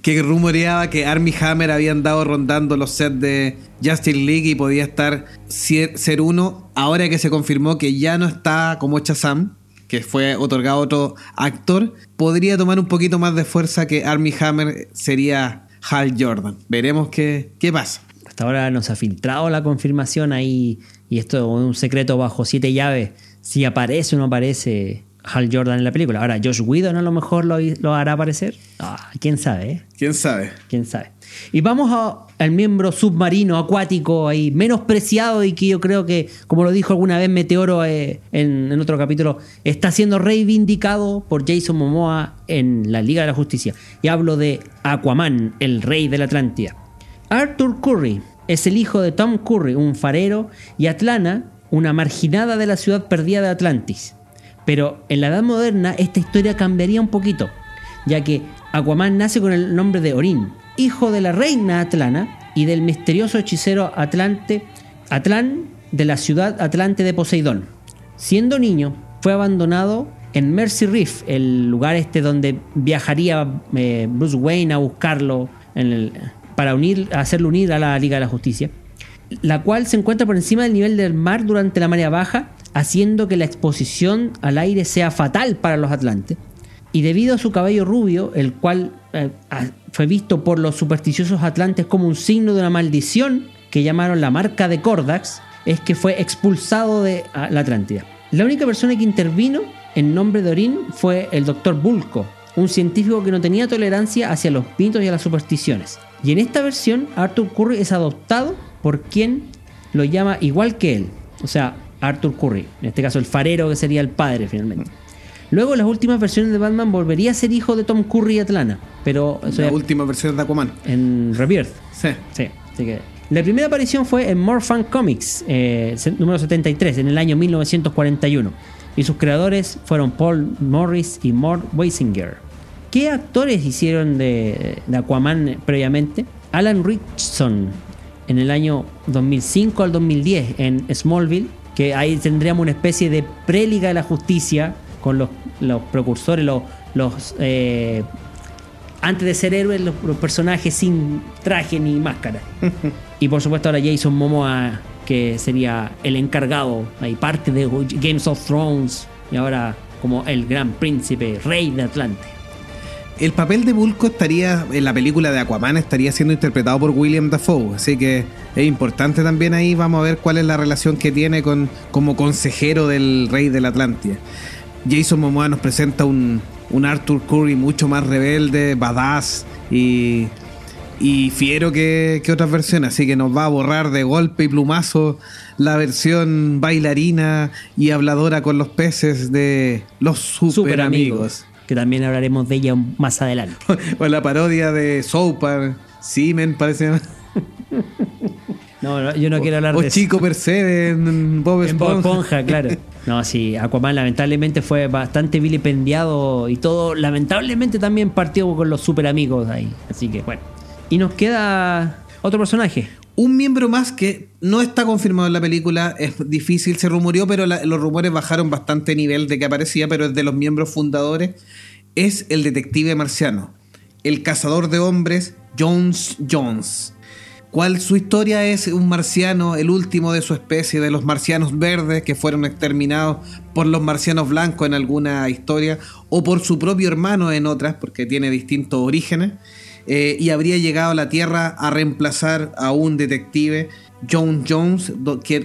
Que rumoreaba que Army Hammer habían dado rondando los sets de Justin League y podía estar ser uno. Ahora que se confirmó que ya no está como Chazam, que fue otorgado otro actor, podría tomar un poquito más de fuerza que Army Hammer sería Hal Jordan. Veremos qué, qué pasa. Hasta ahora nos ha filtrado la confirmación ahí y esto es un secreto bajo siete llaves, si aparece o no aparece Hal Jordan en la película. Ahora, Josh Whedon a lo mejor lo, hará aparecer. Ah, ¿Quién sabe? Eh? ¿Quién sabe? ¿Quién sabe? Y vamos al miembro submarino, acuático, ahí, menospreciado y que yo creo que, como lo dijo alguna vez Meteoro eh, en, en, otro capítulo, está siendo reivindicado por Jason Momoa en la Liga de la Justicia. Y hablo de Aquaman, el rey de la Atlántida. Arthur Curry es el hijo de Tom Curry, un farero, y Atlana, una marginada de la ciudad perdida de Atlantis. Pero en la Edad Moderna esta historia cambiaría un poquito, ya que Aquaman nace con el nombre de Orin, hijo de la reina Atlana y del misterioso hechicero Atlante, Atlán de la ciudad Atlante de Poseidón. Siendo niño, fue abandonado en Mercy Reef, el lugar este donde viajaría eh, Bruce Wayne a buscarlo para unir, hacerlo unir a la Liga de la Justicia, la cual se encuentra por encima del nivel del mar durante la marea baja, haciendo que la exposición al aire sea fatal para los atlantes. Y debido a su cabello rubio, el cual eh, fue visto por los supersticiosos atlantes como un signo de una maldición que llamaron la marca de Cordax, es que fue expulsado de la Atlántida. La única persona que intervino en nombre de Orin fue el doctor Bulco, un científico que no tenía tolerancia hacia los mitos y a las supersticiones. Y en esta versión, Arthur Curry es adoptado por quien lo llama igual que él. O sea, Arthur Curry. En este caso, el farero que sería el padre finalmente. Luego, en las últimas versiones de Batman volvería a ser hijo de Tom Curry y Atlana. Pero. La última versión de Aquaman. En Rebirth. Sí. Sí. Así que. La primera aparición fue en More Fun Comics, eh, número 73, en el año 1941. Y sus creadores fueron Paul Morris y Mort Weisinger. ¿Qué actores hicieron de, Aquaman previamente? Alan Richardson en el año 2005 al 2010 en Smallville, que ahí tendríamos una especie de préliga de la justicia con los, precursores, los, eh, antes de ser héroes, los, personajes sin traje ni máscara. y por supuesto ahora Jason Momoa, que sería el encargado, ahí parte de Games of Thrones, y ahora como el gran príncipe, rey de Atlante. El papel de Bulco estaría, en la película de Aquaman, estaría siendo interpretado por William Dafoe, así que es importante también ahí, vamos a ver cuál es la relación que tiene con como consejero del rey de la Atlántida. Jason Momoa nos presenta un, un Arthur Curry mucho más rebelde, badass y, y fiero que, que, otras versiones, así que nos va a borrar de golpe y plumazo la versión bailarina y habladora con los peces de los super, amigos que también hablaremos de ella más adelante. o la parodia de Soapar, Simen, parece. No, yo no quiero hablar o de Chico Percebe en Bob Esponja. En Bob Esponja, claro. No, sí, Aquaman lamentablemente fue bastante vilipendiado y todo, lamentablemente también partió con los super amigos ahí. Así que bueno. Y nos queda otro personaje. Un miembro más que no está confirmado en la película, es difícil, se rumoreó, pero los rumores bajaron bastante nivel de que aparecía, pero es de los miembros fundadores, es el detective marciano, el cazador de hombres Jones Jones. Cual su historia es un marciano, el último de su especie, de los marcianos verdes que fueron exterminados por los marcianos blancos en alguna historia, o por su propio hermano en otras, porque tiene distintos orígenes eh, y habría llegado a la Tierra a reemplazar a un detective, John Jones,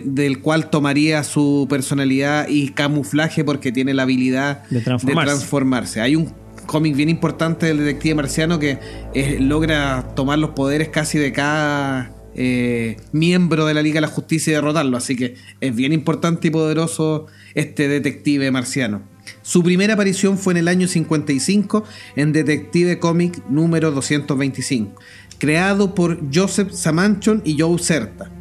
del cual tomaría su personalidad y camuflaje porque tiene la habilidad de transformarse. Hay un cómic bien importante del detective marciano que eh, logra tomar los poderes casi de cada eh, miembro de la Liga de la Justicia y derrotarlo. Así que es bien importante y poderoso este detective marciano. Su primera aparición fue en el año 55 en Detective Comic número 225, creado por Joseph Samanchon y Joe Certa.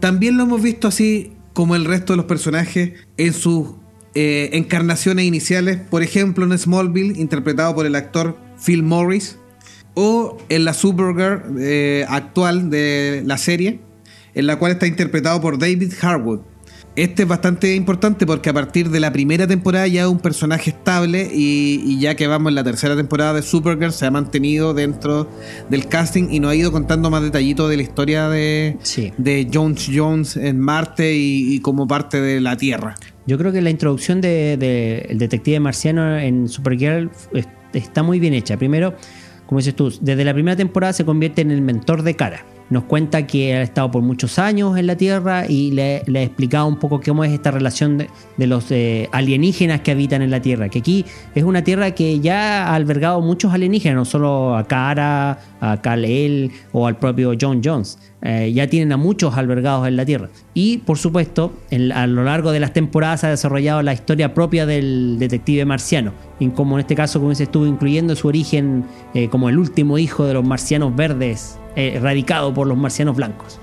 También lo hemos visto así como el resto de los personajes en sus eh, encarnaciones iniciales, por ejemplo en Smallville, interpretado por el actor Phil Morris, o en la Supergirl eh, actual de la serie, en la cual está interpretado por David Harwood. Este es bastante importante porque a partir de la primera temporada ya es un personaje estable y, ya que vamos en la tercera temporada de Supergirl se ha mantenido dentro del casting y nos ha ido contando más detallitos de la historia de, de Jones Jones en Marte y, como parte de la Tierra. Yo creo que la introducción del de, detective marciano en Supergirl está muy bien hecha. Primero, como dices tú, desde la primera temporada se convierte en el mentor de cara nos cuenta que ha estado por muchos años en la Tierra y le, ha explicado un poco cómo es esta relación de, los eh, alienígenas que habitan en la Tierra. Que aquí es una Tierra que ya ha albergado muchos alienígenas, no solo a Kara, a Kal-El o al propio John Jones. Eh, ya tienen a muchos albergados en la Tierra. Y por supuesto, a lo largo de las temporadas ha desarrollado la historia propia del detective marciano. Y como en este caso, como se estuvo incluyendo su origen eh, como el último hijo de los marcianos verdes erradicado por los marcianos blancos.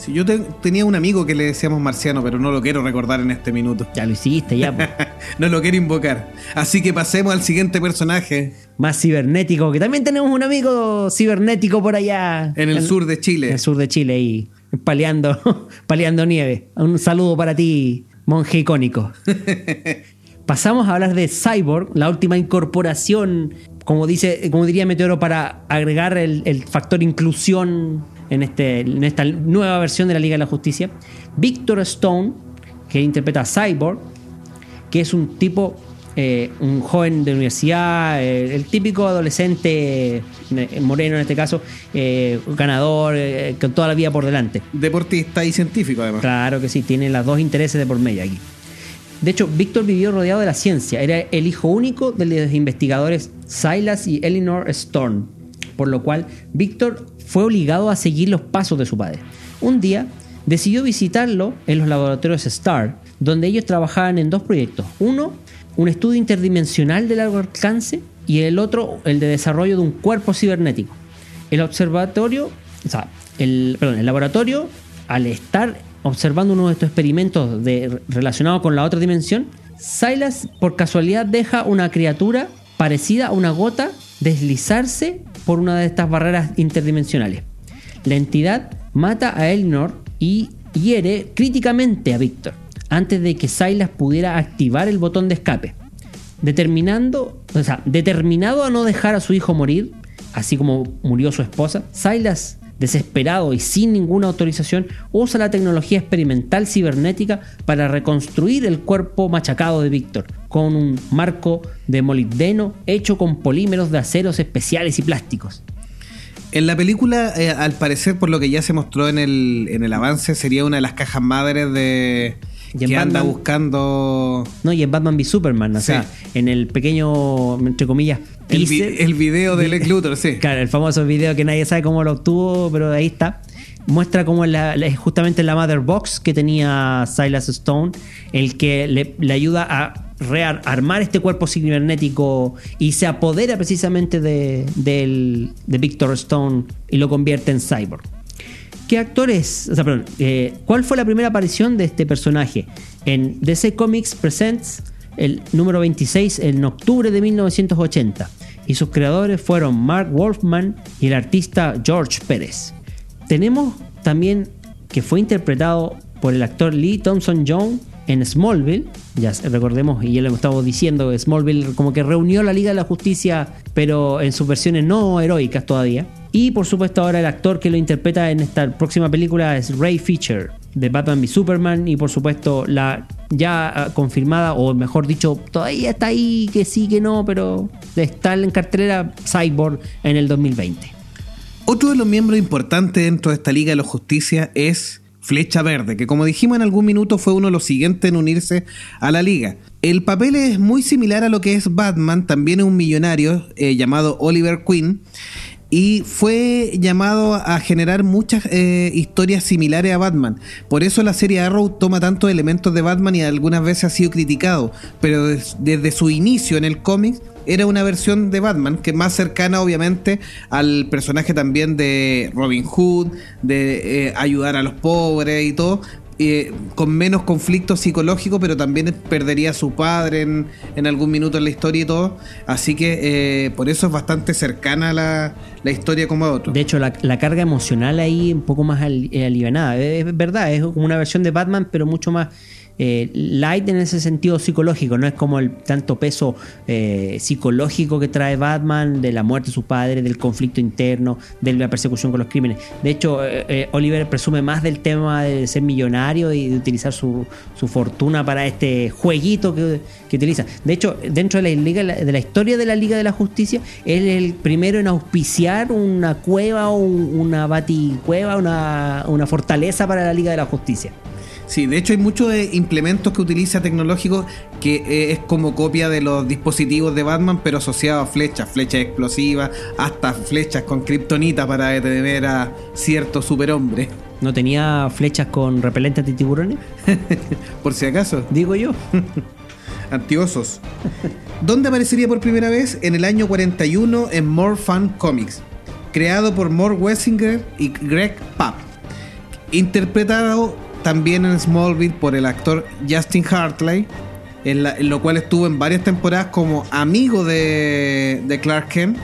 Si yo tenía un amigo que le decíamos marciano, pero no lo quiero recordar en este minuto. Ya lo hiciste, ya. no lo quiero invocar. Así que pasemos al siguiente personaje. Más cibernético, que también tenemos un amigo cibernético por allá. En el sur de Chile. En el sur de Chile, y paleando, paleando nieve. Un saludo para ti, monje icónico. Pasamos a hablar de Cyborg, la última incorporación como, dice, como diría Meteoro, para agregar el, factor inclusión en, este, en esta nueva versión de la Liga de la Justicia. Victor Stone, que interpreta a Cyborg, que es un tipo, eh, un joven de universidad, eh, el típico adolescente eh, moreno en este caso, ganador, con toda la vida por delante. Deportista y científico además. Claro que sí, tiene los dos intereses de por medio aquí. De hecho, Víctor vivió rodeado de la ciencia. Era el hijo único de los investigadores Silas y Eleanor Storm, por lo cual Víctor fue obligado a seguir los pasos de su padre. Un día decidió visitarlo en los laboratorios STAR, donde ellos trabajaban en dos proyectos. Uno, un estudio interdimensional de largo alcance y el otro, el de desarrollo de un cuerpo cibernético. El observatorio, o sea, el, perdón, el laboratorio, al estar observando uno de estos experimentos relacionados con la otra dimensión, Silas por casualidad deja una criatura parecida a una gota deslizarse por una de estas barreras interdimensionales. La entidad mata a Elnor y hiere críticamente a Víctor antes de que Silas pudiera activar el botón de escape. Determinando, o sea, determinado a no dejar a su hijo morir, así como murió su esposa, Silas desesperado y sin ninguna autorización, usa la tecnología experimental cibernética para reconstruir el cuerpo machacado de Víctor, con un marco de molibdeno hecho con polímeros de aceros especiales y plásticos. En la película, eh, al parecer, por lo que ya se mostró en el, en el avance, sería una de las cajas madres de, que anda buscando. No, y en Batman v Superman, o sea, en el pequeño, entre comillas, el, video de Lex Luthor, sí. Claro, el famoso video que nadie sabe cómo lo obtuvo, pero ahí está. Muestra cómo la, justamente la Mother Box que tenía Silas Stone, el que le, ayuda a rearmar este cuerpo cibernético y se apodera precisamente de, de, de Victor Stone y lo convierte en cyborg. ¿Qué actores? O sea, perdón, eh, ¿cuál fue la primera aparición de este personaje? En DC Comics Presents, el número 26, en octubre de 1980. Y sus creadores fueron Mark Wolfman y el artista George Pérez. Tenemos también que fue interpretado por el actor Lee Thompson Young en Smallville. Ya recordemos, y ya lo estamos diciendo, Smallville como que reunió la Liga de la Justicia, pero en sus versiones no heroicas todavía. Y por supuesto ahora el actor que lo interpreta en esta próxima película es Ray Fisher de Batman v Superman y por supuesto la ya ah, confirmada o mejor dicho todavía está ahí que sí que no pero está en cartelera Cyborg en el 2020. Otro de los miembros importantes dentro de esta Liga de la Justicia es Flecha Verde, que como dijimos en algún minuto fue uno de los siguientes en unirse a la liga. El papel es muy similar a lo que es Batman, también es un millonario eh, llamado Oliver Queen, y fue llamado a generar muchas eh, historias similares a Batman. Por eso la serie Arrow toma tantos elementos de Batman y algunas veces ha sido criticado, pero des- desde su inicio en el cómic era una versión de Batman que más cercana obviamente al personaje también de Robin Hood, de eh, ayudar a los pobres y todo, con menos conflicto psicológico, pero también perdería a su padre en, en algún minuto en la historia y todo. Así que eh, por eso es bastante cercana la, la historia como a otro. De hecho, la, carga emocional ahí un poco más al- eh, es verdad, es como una versión de Batman, pero mucho más eh, light en ese sentido psicológico. No es como el tanto peso eh, psicológico que trae Batman de la muerte de su padre, del conflicto interno, de la persecución con los crímenes. De hecho, eh, eh, Oliver presume más del tema de ser millonario y de utilizar su, su fortuna para este jueguito que, que utiliza. De hecho, dentro de la, de la historia de la Liga de la Justicia, él es el primero en auspiciar una cueva o un- una baticueva, una, una fortaleza para la Liga de la Justicia. Sí, de hecho hay muchos de implementos que utiliza tecnológicos que eh, es como copia de los dispositivos de Batman, pero asociado a flechas, flechas explosivas, hasta flechas con kriptonita para detener a cierto superhombre. ¿No tenía flechas con repelente antitiburones? Por si acaso. Digo yo. Antiosos. ¿Dónde aparecería por primera vez? En el año 41 en More Fun Comics, creado por More Wessinger y Greg Papp. Interpretado también en Smallville por el actor Justin Hartley, en, lo cual estuvo en varias temporadas como amigo de, de Clark Kent.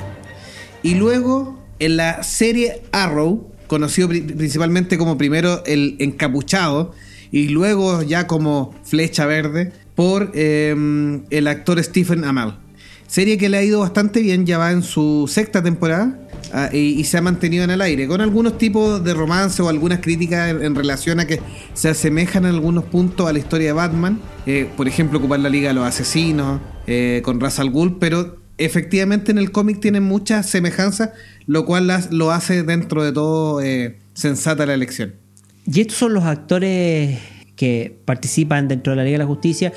Y luego en la serie Arrow, conocido pri- principalmente como primero el encapuchado y luego ya como Flecha Verde por eh, el actor Stephen Amell. Serie que le ha ido bastante bien, ya va en su sexta temporada ah, y, se ha mantenido en el aire, con algunos tipos de romance o algunas críticas en, en relación a que se asemejan en algunos puntos a la historia de Batman. Eh, por ejemplo, ocupar la Liga de los Asesinos eh, con Ra's al Ghul, pero efectivamente en el cómic tienen muchas semejanzas, lo cual las- lo hace dentro de todo eh, sensata la elección. Y estos son los actores que participan dentro de la Liga de la Justicia.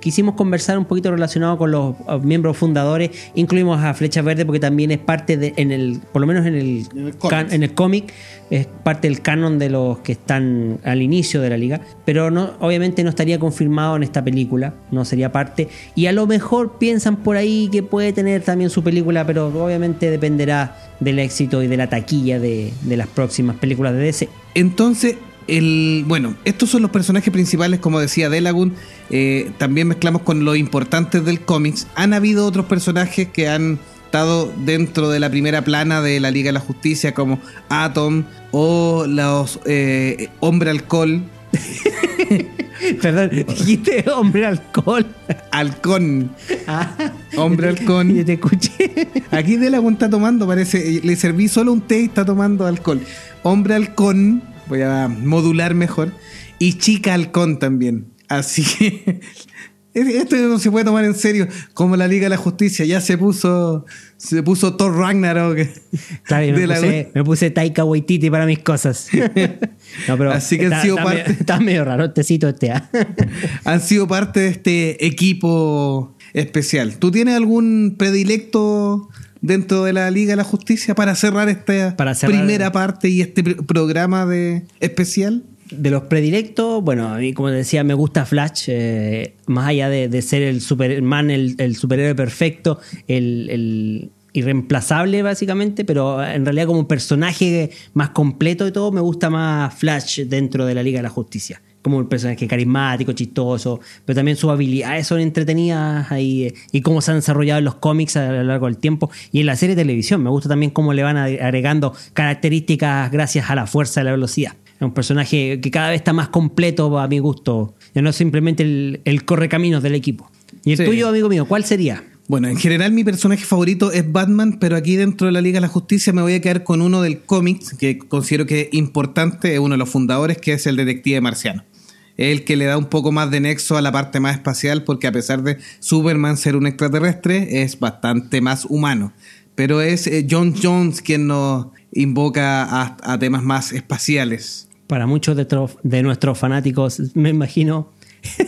Quisimos conversar un poquito relacionado con los miembros fundadores. Incluimos a Flecha Verde porque también es parte de, en el, por lo menos en el, En el cómic. can- en el cómic, es parte del canon de los que están al inicio de la liga. Pero no, obviamente no estaría confirmado en esta película, no sería parte. Y a lo mejor piensan por ahí que puede tener también su película, pero obviamente dependerá del éxito y de la taquilla de, de las próximas películas de DC. Entonces, el, bueno, estos son los personajes principales, como decía Delagun. eh, también mezclamos con los importantes del cómics. Han habido otros personajes que han estado dentro de la primera plana de la Liga de la Justicia, como Atom o los eh, Hombre Alcohol, Perdón, dijiste hombre alcohol. Halcón, Ah, Hombre Halcón. Yo te escuché. Aquí Delagun está tomando, parece, le serví solo un té y está tomando alcohol. Hombre Halcón, voy a modular mejor, y Chica Halcón también. Así que esto no se puede tomar en serio, como la Liga de la Justicia ya se puso, se puso Thor Ragnarok. Claro, me, la- puse, me puse Taika Waititi para mis cosas. No, pero Así que han está, sido está parte- medio, está medio raro este. ¿ah? han sido parte de este equipo especial. ¿Tú tienes algún predilecto dentro de la Liga de la Justicia para cerrar esta Para cerrar- primera parte y este pr- programa de especial? De los predilectos, bueno, a mí como te decía, me gusta Flash, eh, más allá de, de ser el Superman, el, el superhéroe perfecto, el, el irreemplazable básicamente, pero en realidad como un personaje más completo y todo, me gusta más Flash dentro de la Liga de la Justicia. Como un personaje carismático, chistoso, pero también sus habilidades son entretenidas ahí, eh, y cómo se han desarrollado en los cómics a lo largo del tiempo y en la serie de televisión. Me gusta también cómo le van agregando características gracias a la fuerza y la velocidad. Es un personaje que cada vez está más completo a mi gusto. Ya no es simplemente el, el correcaminos del equipo. ¿Y el Sí. tuyo, amigo mío, cuál sería? Bueno, en general mi personaje favorito es Batman, pero aquí dentro de la Liga de la Justicia me voy a quedar con uno del cómics que considero que es importante, es uno de los fundadores, que es el detective marciano. Es el que le da un poco más de nexo a la parte más espacial, porque a pesar de Superman ser un extraterrestre, es bastante más humano. Pero es eh, John Jones quien nos invoca a, temas más espaciales. Para muchos de, tro- de nuestros fanáticos, me imagino.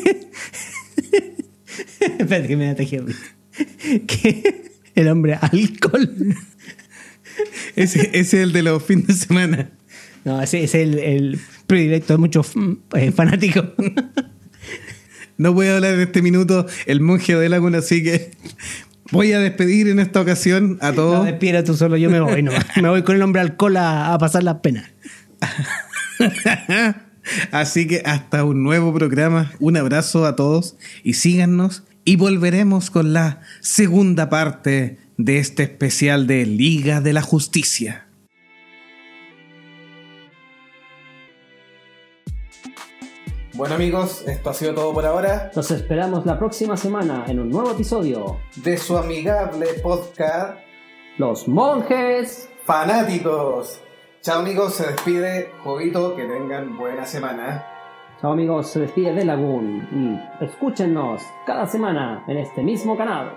Espérate que me da tejer. Que el hombre alcohol. Ese, ese es el de los fines de semana. No, ese es el, el predilecto de muchos eh, fanáticos. No voy a hablar en este minuto el monje de Laguna, así que voy a despedir en esta ocasión a No, todos. despida tú solo, yo me voy, no. Me voy con el hombre alcohol a, a pasar las penas. Así que hasta un nuevo programa. Un abrazo a todos y síganos. Y volveremos con la segunda parte de este especial de Liga de la Justicia. Bueno amigos, esto ha sido todo por ahora Nos esperamos la próxima semana en un nuevo episodio. de su amigable podcast Los monjes. Fanáticos. Chao amigos, se despide Jovito, que tengan buena semana. Chao amigos, se despide de Lagoon y escúchenos cada semana en este mismo canal.